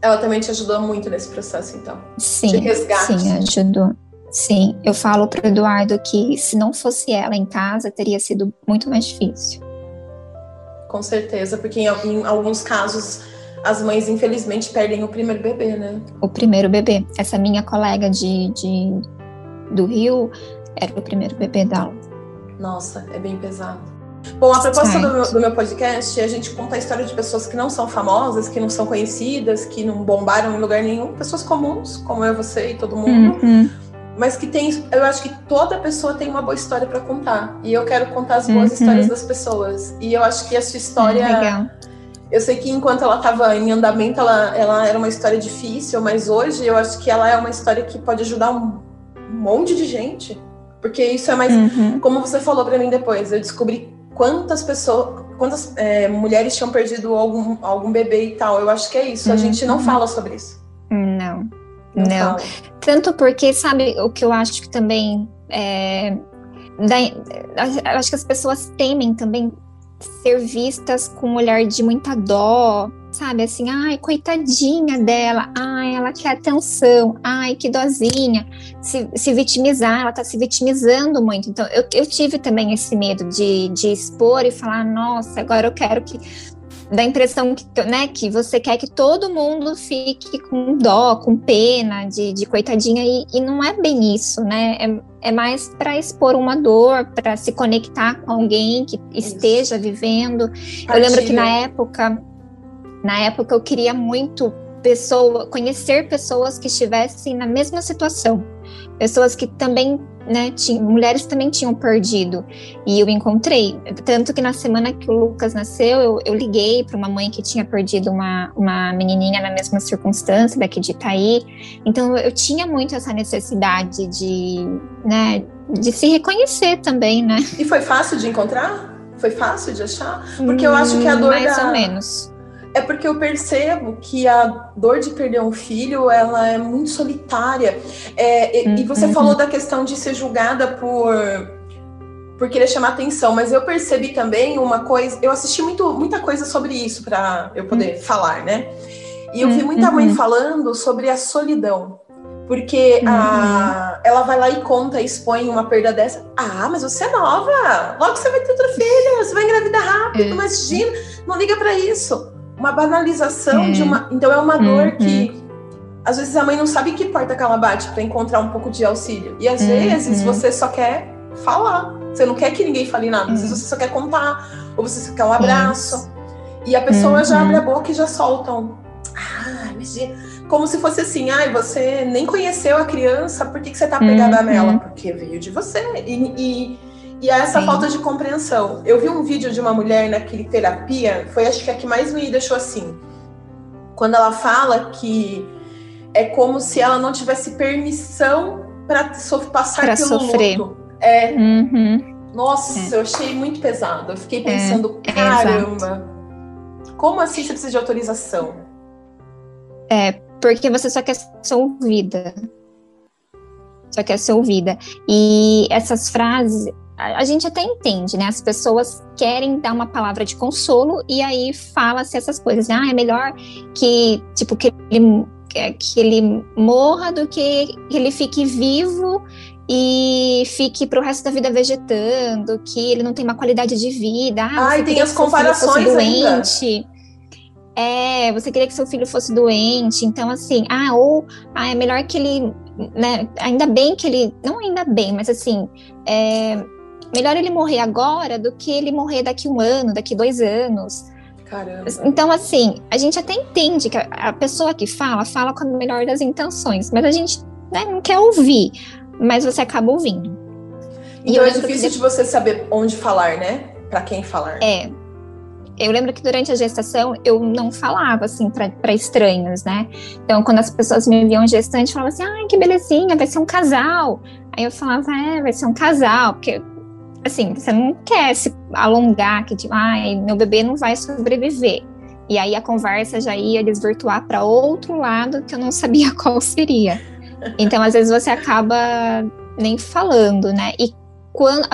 S2: Ela também te ajudou muito nesse processo, então?
S3: Sim, sim, ajudou. Sim, eu falo para Eduardo que se não fosse ela em casa, teria sido muito mais difícil.
S2: Com certeza, porque em, em alguns casos as mães infelizmente perdem o primeiro bebê, né?
S3: O primeiro bebê. Essa minha colega de, de do Rio era o primeiro bebê dela.
S2: Nossa, é bem pesado. Bom, a proposta do meu, do meu, podcast é a gente contar a história de pessoas que não são famosas, que não são conhecidas, que não bombaram em lugar nenhum, pessoas comuns, como eu, você e todo mundo. Uhum. Mas que tem, eu acho que toda pessoa tem uma boa história para contar. E eu quero contar as boas uhum. histórias das pessoas. E eu acho que a sua história. É legal. Eu sei que enquanto ela estava em andamento, ela, ela era uma história difícil, mas hoje eu acho que ela é uma história que pode ajudar um, um monte de gente. Porque isso é mais. Uhum. Como você falou para mim depois, eu descobri quantas pessoas, quantas é, mulheres tinham perdido algum, algum bebê e tal. Eu acho que é isso. A uhum. gente não fala sobre isso.
S3: Não. Não. não. Tanto porque, sabe, o que eu acho que também. É, da, acho que as pessoas temem também ser vistas com um olhar de muita dó, sabe? Assim, ai, coitadinha dela, ai, ela quer atenção, ai, que dozinha, se, se vitimizar, ela tá se vitimizando muito. Então, eu, eu tive também esse medo de, de expor e falar, nossa, agora eu quero que da impressão que, né, que você quer que todo mundo fique com dó, com pena, de, de coitadinha, e, e não é bem isso, né? É, é mais para expor uma dor, para se conectar com alguém que esteja isso. vivendo. Partilha. Eu lembro que na época, na época eu queria muito pessoa, conhecer pessoas que estivessem na mesma situação, pessoas que também né, tinha, mulheres também tinham perdido. E eu encontrei. Tanto que na semana que o Lucas nasceu, eu, eu liguei para uma mãe que tinha perdido uma, uma menininha na mesma circunstância, daqui de Itaí. Então eu tinha muito essa necessidade de, né, de se reconhecer também, né?
S2: E foi fácil de encontrar? Foi fácil de achar? Porque eu acho que a dor
S3: Mais
S2: da...
S3: ou menos
S2: é porque eu percebo que a dor de perder um filho ela é muito solitária. É, e, uhum. e, você uhum. falou da questão de ser julgada por por querer chamar atenção, mas eu percebi também uma coisa. Eu assisti muito, muita coisa sobre isso para eu poder uhum. falar, né? E eu vi muita mãe uhum. falando sobre a solidão. Porque a, uhum. ela vai lá e conta, expõe uma perda dessa. Ah, mas você é nova! Logo você vai ter outro filho, você vai engravidar rápido, é. imagina, não liga para isso uma banalização é. de uma. Então é uma dor uhum. que às vezes a mãe não sabe que porta que ela bate para encontrar um pouco de auxílio. E às uhum. vezes você só quer falar. Você não quer que ninguém fale nada. Às vezes uhum. você só quer contar ou você quer um abraço. Isso. E a pessoa uhum. já abre a boca e já solta um. Ah, como se fosse assim, ai, ah, você nem conheceu a criança, por que, que você tá pegada uhum. nela? Porque veio de você. E, e, e essa Sim. falta de compreensão. Eu vi um vídeo de uma mulher naquele terapia, foi acho que a que mais me deixou assim. Quando ela fala que é como se ela não tivesse permissão para passar pra pelo sofrer. luto. É. Uhum. Nossa, é. eu achei muito pesado. Eu fiquei é, pensando, é, caramba, como assim você precisa de autorização?
S3: É, porque você só quer ser ouvida. Só quer ser ouvida. E essas frases, a, gente até entende, né? As pessoas querem dar uma palavra de consolo e aí fala-se essas coisas. Ah, é melhor que, tipo, que ele, que ele morra do que ele fique vivo e fique pro resto da vida vegetando, que ele não tem uma qualidade de vida.
S2: Ah, Ai, tem as comparações doente. Ainda.
S3: É, você queria que seu filho fosse doente, então assim, ah, ou ah, é melhor que ele, né? Ainda bem que ele, não ainda bem, mas assim, é, melhor ele morrer agora do que ele morrer daqui um ano, daqui dois anos.
S2: Caramba.
S3: Então, assim, a gente até entende que a, pessoa que fala, fala com a melhor das intenções, mas a gente né, não quer ouvir, mas você acaba ouvindo.
S2: Então é difícil de você saber onde falar, né? Para quem falar.
S3: É, eu lembro que durante a gestação eu não falava assim para estranhos, né? Então, quando as pessoas me viam gestante, falavam assim: ai, que belezinha, vai ser um casal. Aí eu falava: é, vai ser um casal, porque assim, você não quer se alongar, que tipo, ai, meu bebê não vai sobreviver. E aí a conversa já ia desvirtuar para outro lado que eu não sabia [laughs] qual seria. Então, às vezes você acaba nem falando, né? E quando,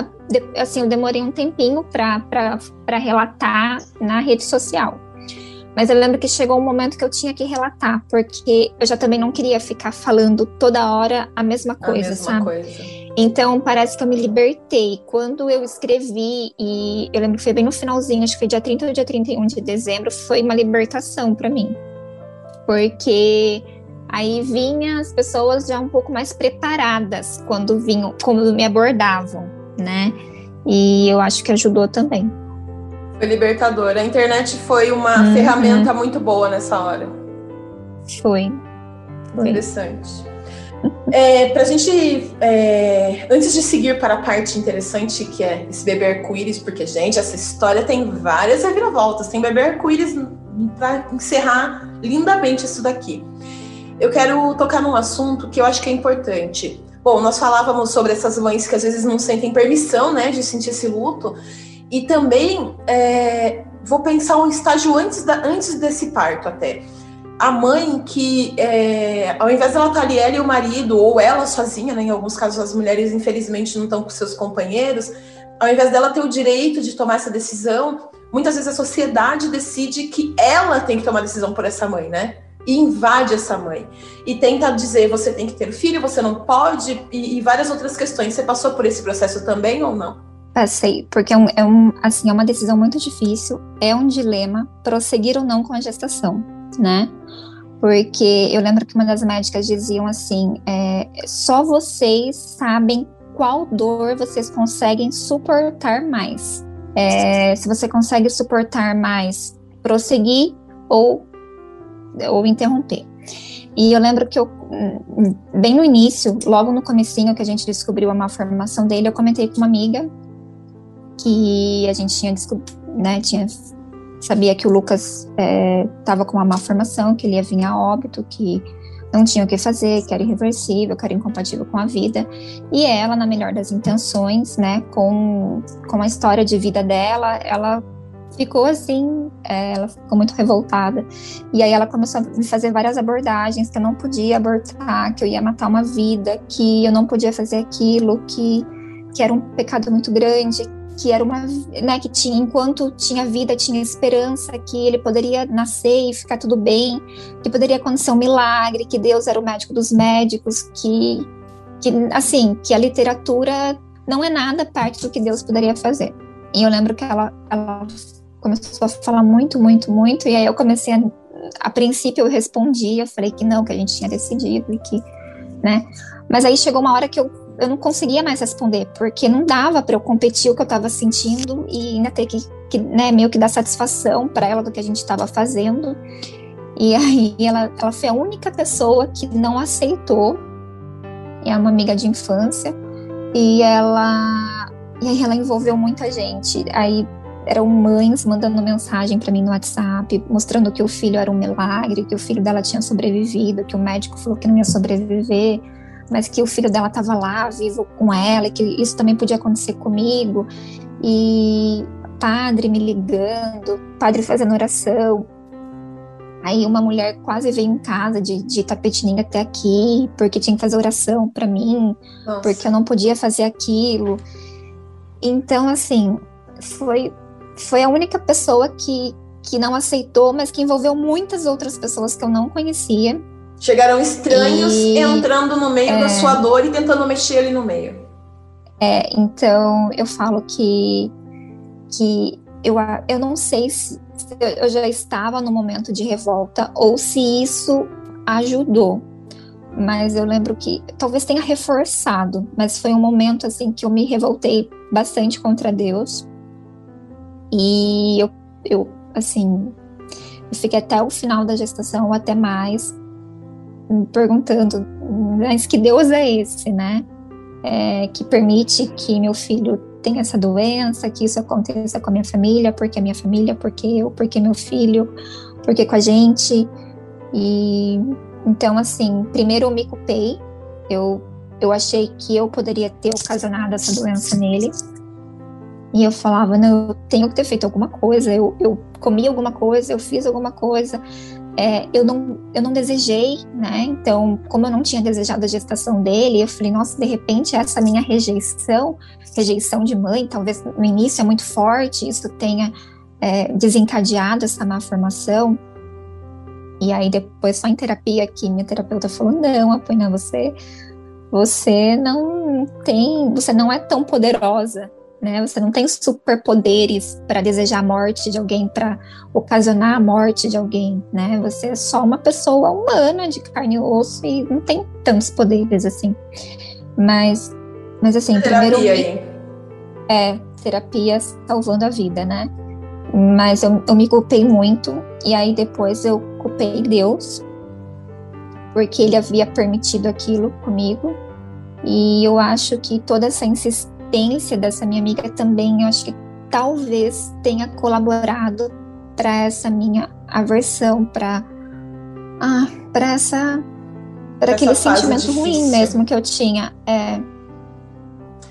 S3: assim, eu demorei um tempinho para relatar na rede social. Mas eu lembro que chegou um momento que eu tinha que relatar, porque eu já também não queria ficar falando toda hora a mesma coisa, a mesma sabe? Coisa. Então parece que eu me libertei. Quando eu escrevi, e eu lembro que foi bem no finalzinho, acho que foi dia 30 ou dia 31 de dezembro, foi uma libertação para mim. Porque aí vinha as pessoas já um pouco mais preparadas quando vinham, quando me abordavam né? E eu acho que ajudou também.
S2: Foi libertador. A internet foi uma uhum. ferramenta muito boa nessa hora.
S3: Foi.
S2: foi. Interessante. É, para a gente, é, antes de seguir para a parte interessante que é esse bebê arco-íris, porque, gente, essa história tem várias reviravoltas, tem bebê arco-íris encerrar lindamente isso daqui. Eu quero tocar num assunto que eu acho que é importante. Bom, nós falávamos sobre essas mães que às vezes não sentem permissão, né, de sentir esse luto. E também é, vou pensar um estágio antes, da, antes desse parto até. A mãe que, é, ao invés dela estar ali, ela e o marido, ou ela sozinha, né, em alguns casos as mulheres infelizmente não estão com seus companheiros, ao invés dela ter o direito de tomar essa decisão, muitas vezes a sociedade decide que ela tem que tomar decisão por essa mãe, né? e invade essa mãe. E tenta dizer, você tem que ter filho, você não pode, e, e várias outras questões. Você passou por esse processo também ou não?
S3: Passei, porque é, um, é, um, assim, é uma decisão muito difícil, é um dilema prosseguir ou não com a gestação, né? Porque eu lembro que uma das médicas diziam assim: é, só vocês sabem qual dor vocês conseguem suportar mais. É, se você consegue suportar mais, prosseguir ou ou interromper. E eu lembro que eu, bem no início, logo no comecinho que a gente descobriu a malformação dele, eu comentei com uma amiga que a gente tinha, né, tinha sabia que o Lucas estava é, com uma malformação, que ele ia vir a óbito, que não tinha o que fazer, que era irreversível, que era incompatível com a vida. E ela, na melhor das intenções, né, com, com a história de vida dela, ela ficou assim, é, ela ficou muito revoltada. E aí ela começou a me fazer várias abordagens que eu não podia abortar, que eu ia matar uma vida, que eu não podia fazer aquilo, que, que era um pecado muito grande, que era uma, né, que tinha enquanto tinha vida, tinha esperança que ele poderia nascer e ficar tudo bem, que poderia acontecer um milagre, que Deus era o médico dos médicos, que que assim, que a literatura não é nada parte do que Deus poderia fazer. E eu lembro que ela, ela começou a falar muito, muito, muito, e aí eu comecei a, a princípio eu respondi, eu falei que não, que a gente tinha decidido e que, né, mas aí chegou uma hora que eu, eu não conseguia mais responder, porque não dava para eu competir o que eu estava sentindo e ainda ter que que né, meio que dá satisfação para ela do que a gente estava fazendo. E aí ela, ela foi a única pessoa que não aceitou. É uma amiga de infância. E ela e aí ela envolveu muita gente. Aí eram mães mandando mensagem para mim no WhatsApp, mostrando que o filho era um milagre, que o filho dela tinha sobrevivido, que o médico falou que não ia sobreviver, mas que o filho dela estava lá, vivo com ela, e que isso também podia acontecer comigo. E padre me ligando, padre fazendo oração. Aí uma mulher quase veio em casa de, de Tapetininga até aqui, porque tinha que fazer oração para mim, Nossa. porque eu não podia fazer aquilo. Então, assim, foi, foi a única pessoa que, que não aceitou, mas que envolveu muitas outras pessoas que eu não conhecia.
S2: Chegaram estranhos e, entrando no meio é, da sua dor e tentando mexer ali no meio.
S3: É, então eu falo que, que eu, eu não sei se eu já estava no momento de revolta ou se isso ajudou. Mas eu lembro que talvez tenha reforçado, mas foi um momento assim que eu me revoltei bastante contra Deus. E eu, eu assim, eu fiquei até o final da gestação, ou até mais, me perguntando, mas que Deus é esse, né? É, que permite que meu filho tenha essa doença, que isso aconteça com a minha família, porque a minha família, porque eu, porque meu filho, porque com a gente. E então, assim, primeiro eu me culpei, eu, eu achei que eu poderia ter ocasionado essa doença nele. E eu falava, não, eu tenho que ter feito alguma coisa, eu, eu comi alguma coisa, eu fiz alguma coisa. É, eu, não, eu não desejei, né? Então, como eu não tinha desejado a gestação dele, eu falei, nossa, de repente essa minha rejeição, rejeição de mãe, talvez no início é muito forte, isso tenha é, desencadeado essa má formação. E aí depois só em terapia que minha terapeuta falou: "Não, Apoina, você você não tem, você não é tão poderosa, né? Você não tem superpoderes para desejar a morte de alguém, para ocasionar a morte de alguém, né? Você é só uma pessoa humana de carne e osso e não tem tantos poderes assim. Mas mas assim, terapia primeiro aí. é terapia salvando a vida, né? Mas eu, eu me culpei muito e aí depois eu culpei Deus, porque ele havia permitido aquilo comigo. E eu acho que toda essa insistência dessa minha amiga também, eu acho que talvez tenha colaborado para essa minha aversão, para ah, para essa para aquele sentimento difícil. ruim mesmo que eu tinha. É.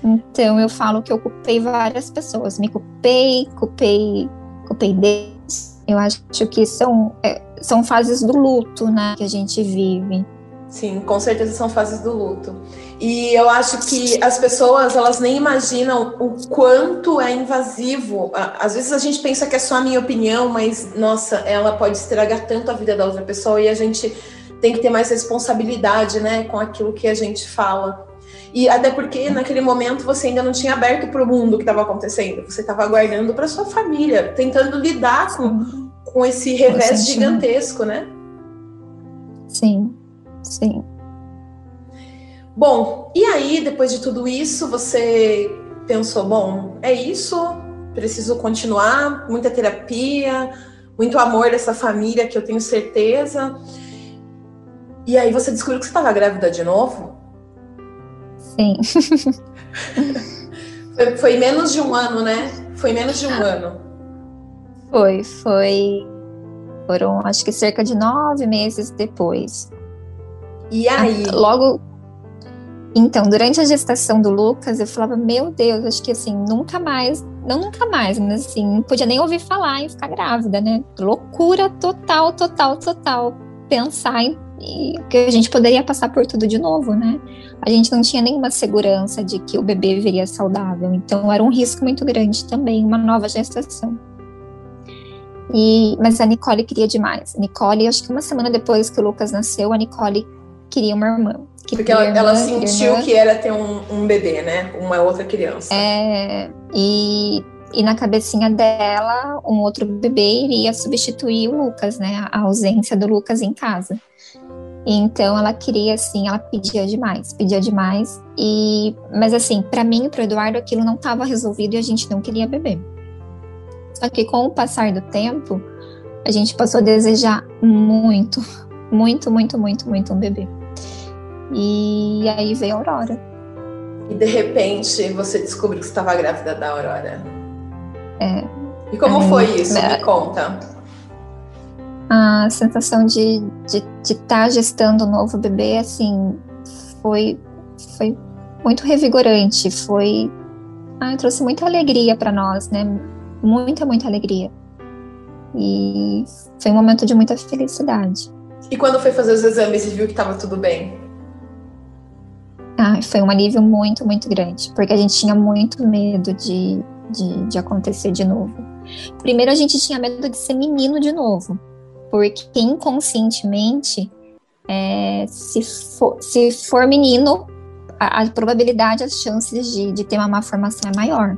S3: Então eu falo que eu culpei várias pessoas, me culpei, culpei, culpei Deus. Eu acho que são é, são fases do luto, né, que a gente vive.
S2: Sim, com certeza são fases do luto. E eu acho que as pessoas, elas nem imaginam o quanto é invasivo. Às vezes a gente pensa que é só a minha opinião, mas nossa, ela pode estragar tanto a vida da outra pessoa e a gente tem que ter mais responsabilidade, né, com aquilo que a gente fala. E até porque naquele momento você ainda não tinha aberto para o mundo o que estava acontecendo. Você estava aguardando para sua família, tentando lidar com com esse revés gigantesco, né?
S3: Sim, sim.
S2: Bom, e aí, depois de tudo isso, você pensou, bom, é isso, preciso continuar, muita terapia, muito amor dessa família que eu tenho certeza. E aí você descobriu que você estava grávida de novo?
S3: Sim. [laughs]
S2: foi, foi menos de um ano, né? Foi menos de um ano.
S3: Foi, foi. Foram acho que cerca de nove meses depois.
S2: E aí?
S3: Logo. Então, durante a gestação do Lucas, eu falava, meu Deus, acho que assim, nunca mais, não nunca mais, mas assim, não podia nem ouvir falar em ficar grávida, né? Loucura total, total, total. Pensar em que a gente poderia passar por tudo de novo, né? A gente não tinha nenhuma segurança de que o bebê viria saudável, então era um risco muito grande também, uma nova gestação. E, mas a Nicole queria demais. A Nicole, acho que uma semana depois que o Lucas nasceu, a Nicole queria uma irmã.
S2: Porque ela, irmã, ela sentiu irmã. que era ter um, um, bebê, né? Uma outra criança.
S3: É, e, e na cabecinha dela, um outro bebê iria substituir o Lucas, né? A ausência do Lucas em casa. Então ela queria assim, ela pedia demais, pedia demais. E mas assim, para mim e para Eduardo aquilo não estava resolvido e a gente não queria beber. Só que com o passar do tempo, a gente passou a desejar muito, muito, muito, muito, muito um bebê. E aí veio a Aurora.
S2: E de repente você descobriu que estava grávida da Aurora.
S3: É.
S2: E como foi isso? É, Me conta.
S3: A sensação de estar de, de tá gestando um novo bebê, assim, foi, foi muito revigorante. Foi. Ah, trouxe muita alegria para nós, né? Muita, muita alegria. E foi um momento de muita felicidade.
S2: E quando foi fazer os exames e viu que estava tudo bem?
S3: Ah, foi um alívio muito, muito grande, porque a gente tinha muito medo de, de, de acontecer de novo. Primeiro, a gente tinha medo de ser menino de novo, porque inconscientemente, é, se, for, se for menino, a, a, probabilidade, as chances de, de ter uma má formação é maior.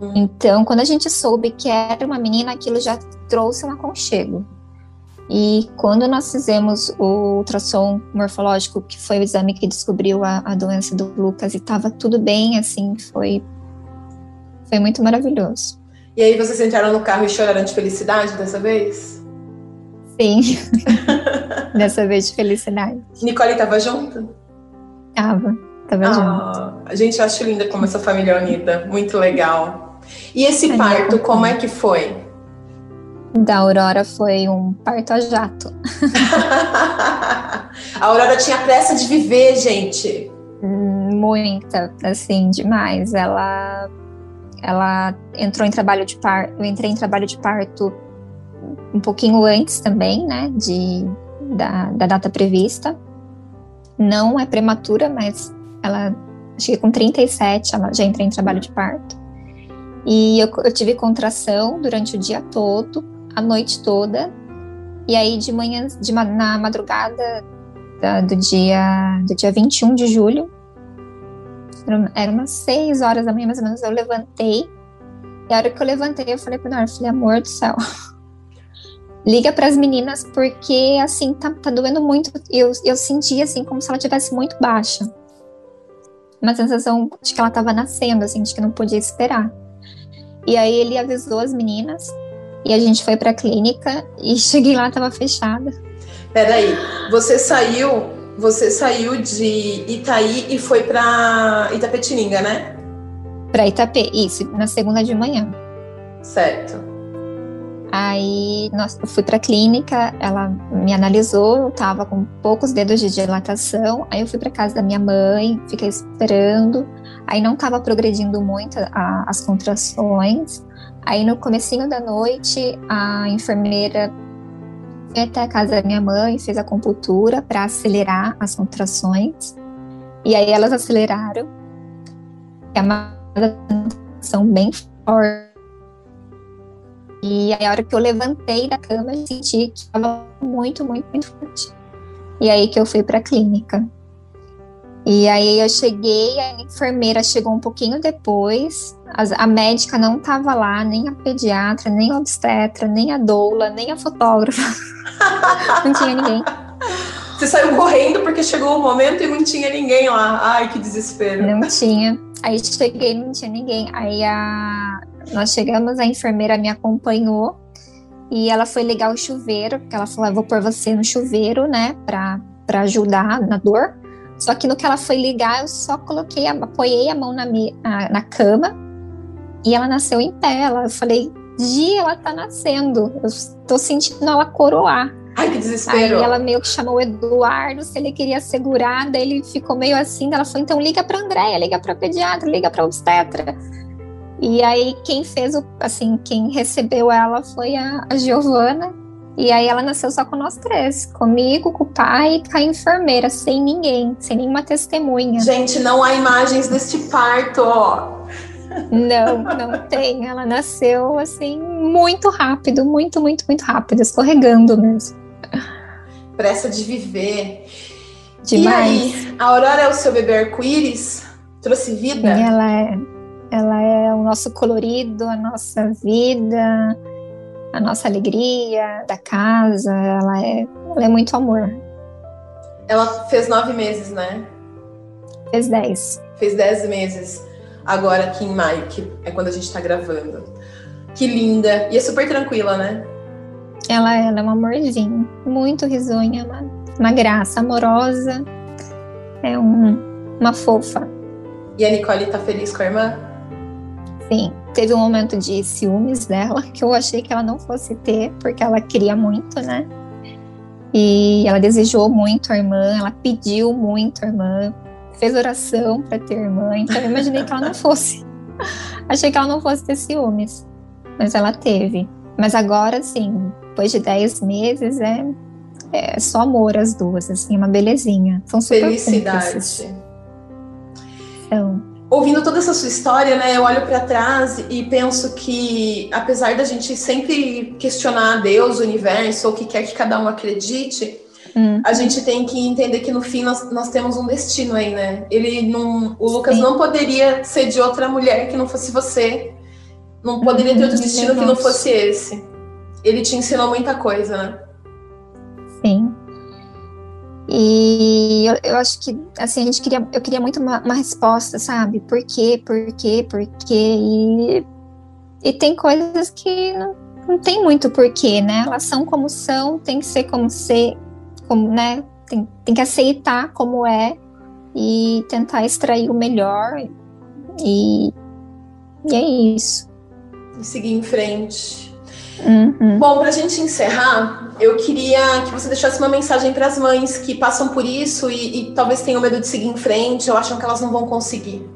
S3: Hum. Então, quando a gente soube que era uma menina, aquilo já trouxe um aconchego. E quando nós fizemos o ultrassom morfológico, que foi o exame que descobriu a, a doença do Lucas, e estava tudo bem, assim, foi, foi muito maravilhoso.
S2: E aí vocês entraram no carro e choraram de felicidade dessa vez?
S3: Sim, [laughs] dessa vez de felicidade.
S2: Nicole estava junto?
S3: Tava, tava ah,
S2: junto. A gente acha linda como essa família é unida, muito legal. E esse parto, como é que foi?
S3: Da Aurora foi um parto a jato. [laughs]
S2: a Aurora tinha pressa de viver, gente.
S3: Muita, assim, demais. Ela, ela entrou em trabalho de parto. Eu entrei em trabalho de parto um pouquinho antes também, né, de, da, da data prevista. Não é prematura, mas ela, que com 37, ela já entrei em trabalho de parto. E eu, eu tive contração durante o dia todo a noite toda. E aí de manhã, de, na madrugada da, do dia do dia 21 de julho, era, era umas 6 horas da manhã mais ou menos, eu levantei. E a hora que eu levantei, eu falei para Nora, falei, amor do céu, [laughs] liga para as meninas porque assim tá, tá doendo muito. Eu, eu senti assim como se ela tivesse muito baixa. Uma sensação de que ela estava nascendo, assim, de que não podia esperar. E aí ele avisou as meninas e a gente foi para a clínica e [laughs] cheguei lá, estava fechada.
S2: Peraí, você saiu, você saiu de Itaí e foi para Itapetininga, né?
S3: Para Itapê, isso, na segunda de manhã.
S2: Certo.
S3: Aí nós, eu fui para a clínica, ela me analisou, eu tava com poucos dedos de dilatação. Aí eu fui para casa da minha mãe, fiquei esperando. Aí não estava progredindo muito a, as contrações. Aí no comecinho da noite, a enfermeira foi até a casa da minha mãe, fez a compultura para acelerar as contrações. E aí elas aceleraram. É uma contração bem forte. E aí a hora que eu levantei da cama, eu senti que estava muito, muito, muito forte. E aí que eu fui para a clínica. E aí eu cheguei, a enfermeira chegou um pouquinho depois, a, a médica não estava lá, nem a pediatra, nem a obstetra, nem a doula, nem a fotógrafa. [laughs] não tinha ninguém.
S2: Você saiu correndo porque chegou o momento e não tinha ninguém lá. Ai, que desespero.
S3: Não tinha. Aí cheguei, não tinha ninguém. Aí a... nós chegamos, a enfermeira me acompanhou e ela foi ligar o chuveiro, porque ela falou: vou pôr você no chuveiro, né, pra, pra ajudar na dor. Só que no que ela foi ligar, eu só coloquei, apoiei a mão na, na, na cama e ela nasceu em pé. Ela, eu falei, Gi, ela tá nascendo. Eu tô sentindo ela coroar.
S2: Ai, que desespero.
S3: Aí ela meio que chamou o Eduardo se ele queria segurar, daí ele ficou meio assim. Ela falou: então liga pra Andréia, liga pra pediatra, liga pra obstetra. E aí quem fez o, assim, quem recebeu ela foi a, a Giovana, e aí ela nasceu só com nós três, comigo, com o pai e com a enfermeira, sem ninguém, sem nenhuma testemunha.
S2: Gente, não há imagens deste parto, ó.
S3: Não, não tem. Ela nasceu assim muito rápido, muito, muito, muito rápido, escorregando mesmo.
S2: Pressa de viver.
S3: Demais.
S2: E aí, a Aurora é o seu bebê arco-íris? Trouxe vida?
S3: Sim, ela é. Ela é o nosso colorido, a nossa vida a nossa alegria da casa, ela é, ela é muito amor.
S2: Ela fez nove meses, né?
S3: Fez dez.
S2: Fez dez meses, agora aqui em maio, que é quando a gente tá gravando. Que linda. E é super tranquila, né?
S3: Ela, ela é um amorzinho, muito risonha, uma, uma graça, amorosa. É um, uma fofa.
S2: E a Nicole tá feliz com a irmã?
S3: Sim, teve um momento de ciúmes dela [laughs] que eu achei que ela não fosse ter, porque ela queria muito, né? E ela desejou muito a irmã, ela pediu muito a irmã, fez oração para ter irmã, então eu imaginei que ela não fosse. [laughs] Achei que ela não fosse ter ciúmes, mas ela teve. Mas agora, sim, depois de 10 meses, é, é só amor as duas, assim, uma belezinha. São super
S2: Felicidade. Então, ouvindo toda essa sua história, né, eu olho para trás e penso que, apesar da gente sempre questionar Deus, o universo, ou o que quer que cada um acredite, hum. a gente tem que entender que no fim nós, nós temos um destino aí, né? Ele não, o Lucas Sim. não poderia ser de outra mulher que não fosse você, não poderia ter outro destino que não fosse esse. Ele te ensinou muita coisa, né?
S3: Sim. E eu, eu, acho que, assim, a gente queria, eu queria muito uma, uma resposta, sabe? Por quê, por quê, por quê? E, e tem coisas que não, não tem muito porquê, né? Elas são como são, tem que ser como ser, como, né? Tem, tem que aceitar como é e tentar extrair o melhor. E, e é isso.
S2: E seguir em frente.
S3: Uhum.
S2: Bom, para a gente encerrar, eu queria que você deixasse uma mensagem para as mães que passam por isso e, e, talvez tenham medo de seguir em frente ou acham que elas não vão conseguir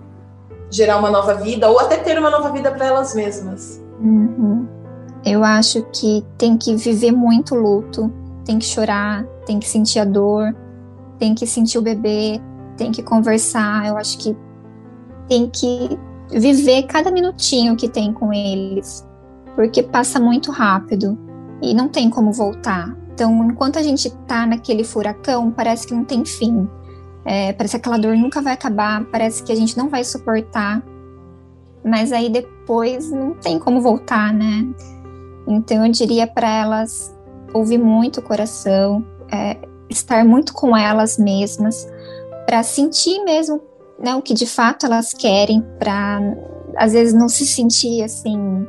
S2: gerar uma nova vida ou até ter uma nova vida para elas mesmas.
S3: Uhum. Eu acho que tem que viver muito luto, tem que chorar, tem que sentir a dor, tem que sentir o bebê, tem que conversar. Eu acho que tem que viver cada minutinho que tem com eles porque passa muito rápido e não tem como voltar. Então, enquanto a gente tá naquele furacão, parece que não tem fim. É, parece que aquela dor nunca vai acabar, parece que a gente não vai suportar. Mas aí depois não tem como voltar, né? Então eu diria para elas ouvir muito o coração, é, estar muito com elas mesmas, para sentir mesmo né, o que de fato elas querem, para às vezes não se sentir assim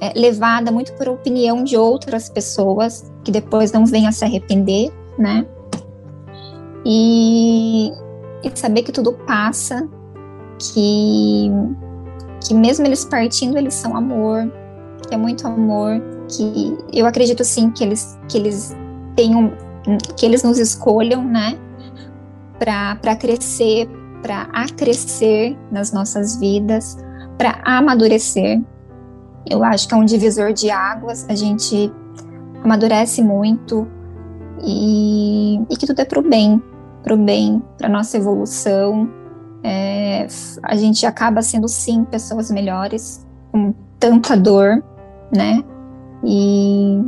S3: é, levada muito por opinião de outras pessoas que depois não venham a se arrepender, né? E, e saber que tudo passa, que que mesmo eles partindo eles são amor, que é muito amor, que eu acredito sim que eles que eles tenham que eles nos escolham, né? Para crescer, para acrescer nas nossas vidas, para amadurecer, eu acho que é um divisor de águas, a gente amadurece muito e, e que tudo é para o bem, para o bem, para nossa evolução. É, a gente acaba sendo sim pessoas melhores, com tanta dor, né? E,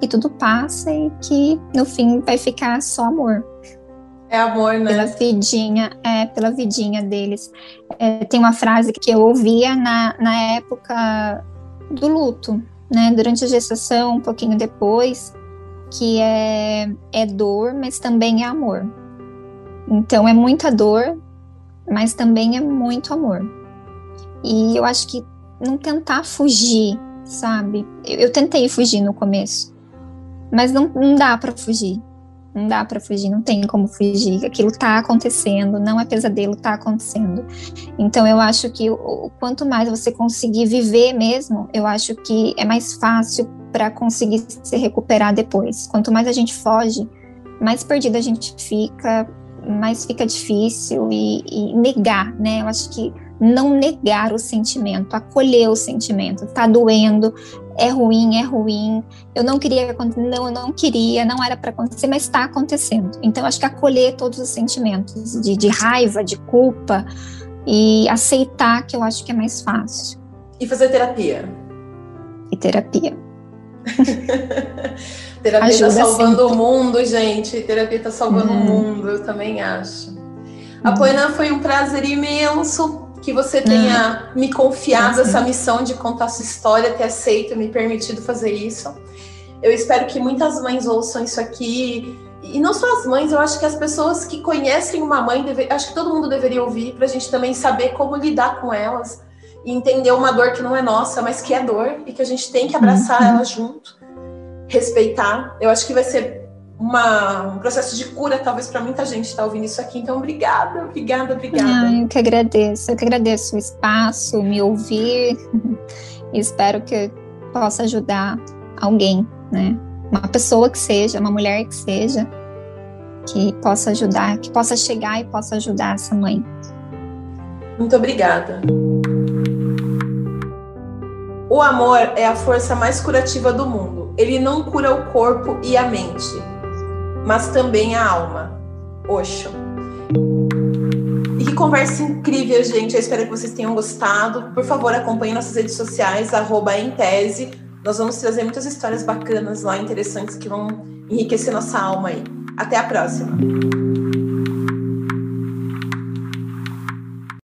S3: e tudo passa e que no fim vai ficar só amor.
S2: É amor, né?
S3: Pela vidinha, é, pela vidinha deles. É, tem uma frase que eu ouvia na, na época do luto, né? Durante a gestação, um pouquinho depois, que é, é dor, mas também é amor. Então é muita dor, mas também é muito amor. E eu acho que não tentar fugir, sabe? Eu, eu tentei fugir no começo, mas não, não dá para fugir. Não dá para fugir, não tem como fugir. Aquilo tá acontecendo, não é pesadelo, tá acontecendo. Então eu acho que o, quanto mais você conseguir viver mesmo, eu acho que é mais fácil para conseguir se recuperar depois. Quanto mais a gente foge, mais perdida a gente fica, mais fica difícil e, e negar, né? Eu acho que não negar o sentimento, acolher o sentimento. Tá doendo, é ruim, é ruim. Eu não queria não, eu não queria, não era para acontecer, mas está acontecendo. Então acho que acolher todos os sentimentos de, de raiva, de culpa e aceitar que eu acho que é mais fácil.
S2: E fazer terapia.
S3: E terapia. [laughs]
S2: terapia tá Ajuda tá salvando sempre. o mundo, gente. Terapia tá salvando hum. o mundo, eu também acho. A Poena foi um prazer imenso que você tenha uhum. me confiado essa missão de contar sua história, ter aceito, me permitido fazer isso. Eu espero que muitas mães ouçam isso aqui. E não só as mães, eu acho que as pessoas que conhecem uma mãe, deve, acho que todo mundo deveria ouvir, para a gente também saber como lidar com elas e entender uma dor que não é nossa, mas que é dor e que a gente tem que abraçar uhum. ela junto, respeitar. Eu acho que vai ser uma, um processo de cura, talvez, para muita gente estar tá ouvindo isso aqui. Então, obrigada, obrigada, obrigada.
S3: Ah, eu que agradeço, eu que agradeço o espaço, me ouvir. [laughs] espero que possa ajudar alguém, né? Uma pessoa que seja, uma mulher que seja, que possa ajudar, que possa chegar e possa ajudar essa mãe.
S2: Muito obrigada. O amor é a força mais curativa do mundo. Ele não cura o corpo e a mente, mas também a alma. Oxo. E que conversa incrível, gente. Eu espero que vocês tenham gostado. Por favor, acompanhe nossas redes sociais, arroba em tese. Nós vamos trazer muitas histórias bacanas lá, interessantes, que vão enriquecer nossa alma aí. Até a próxima!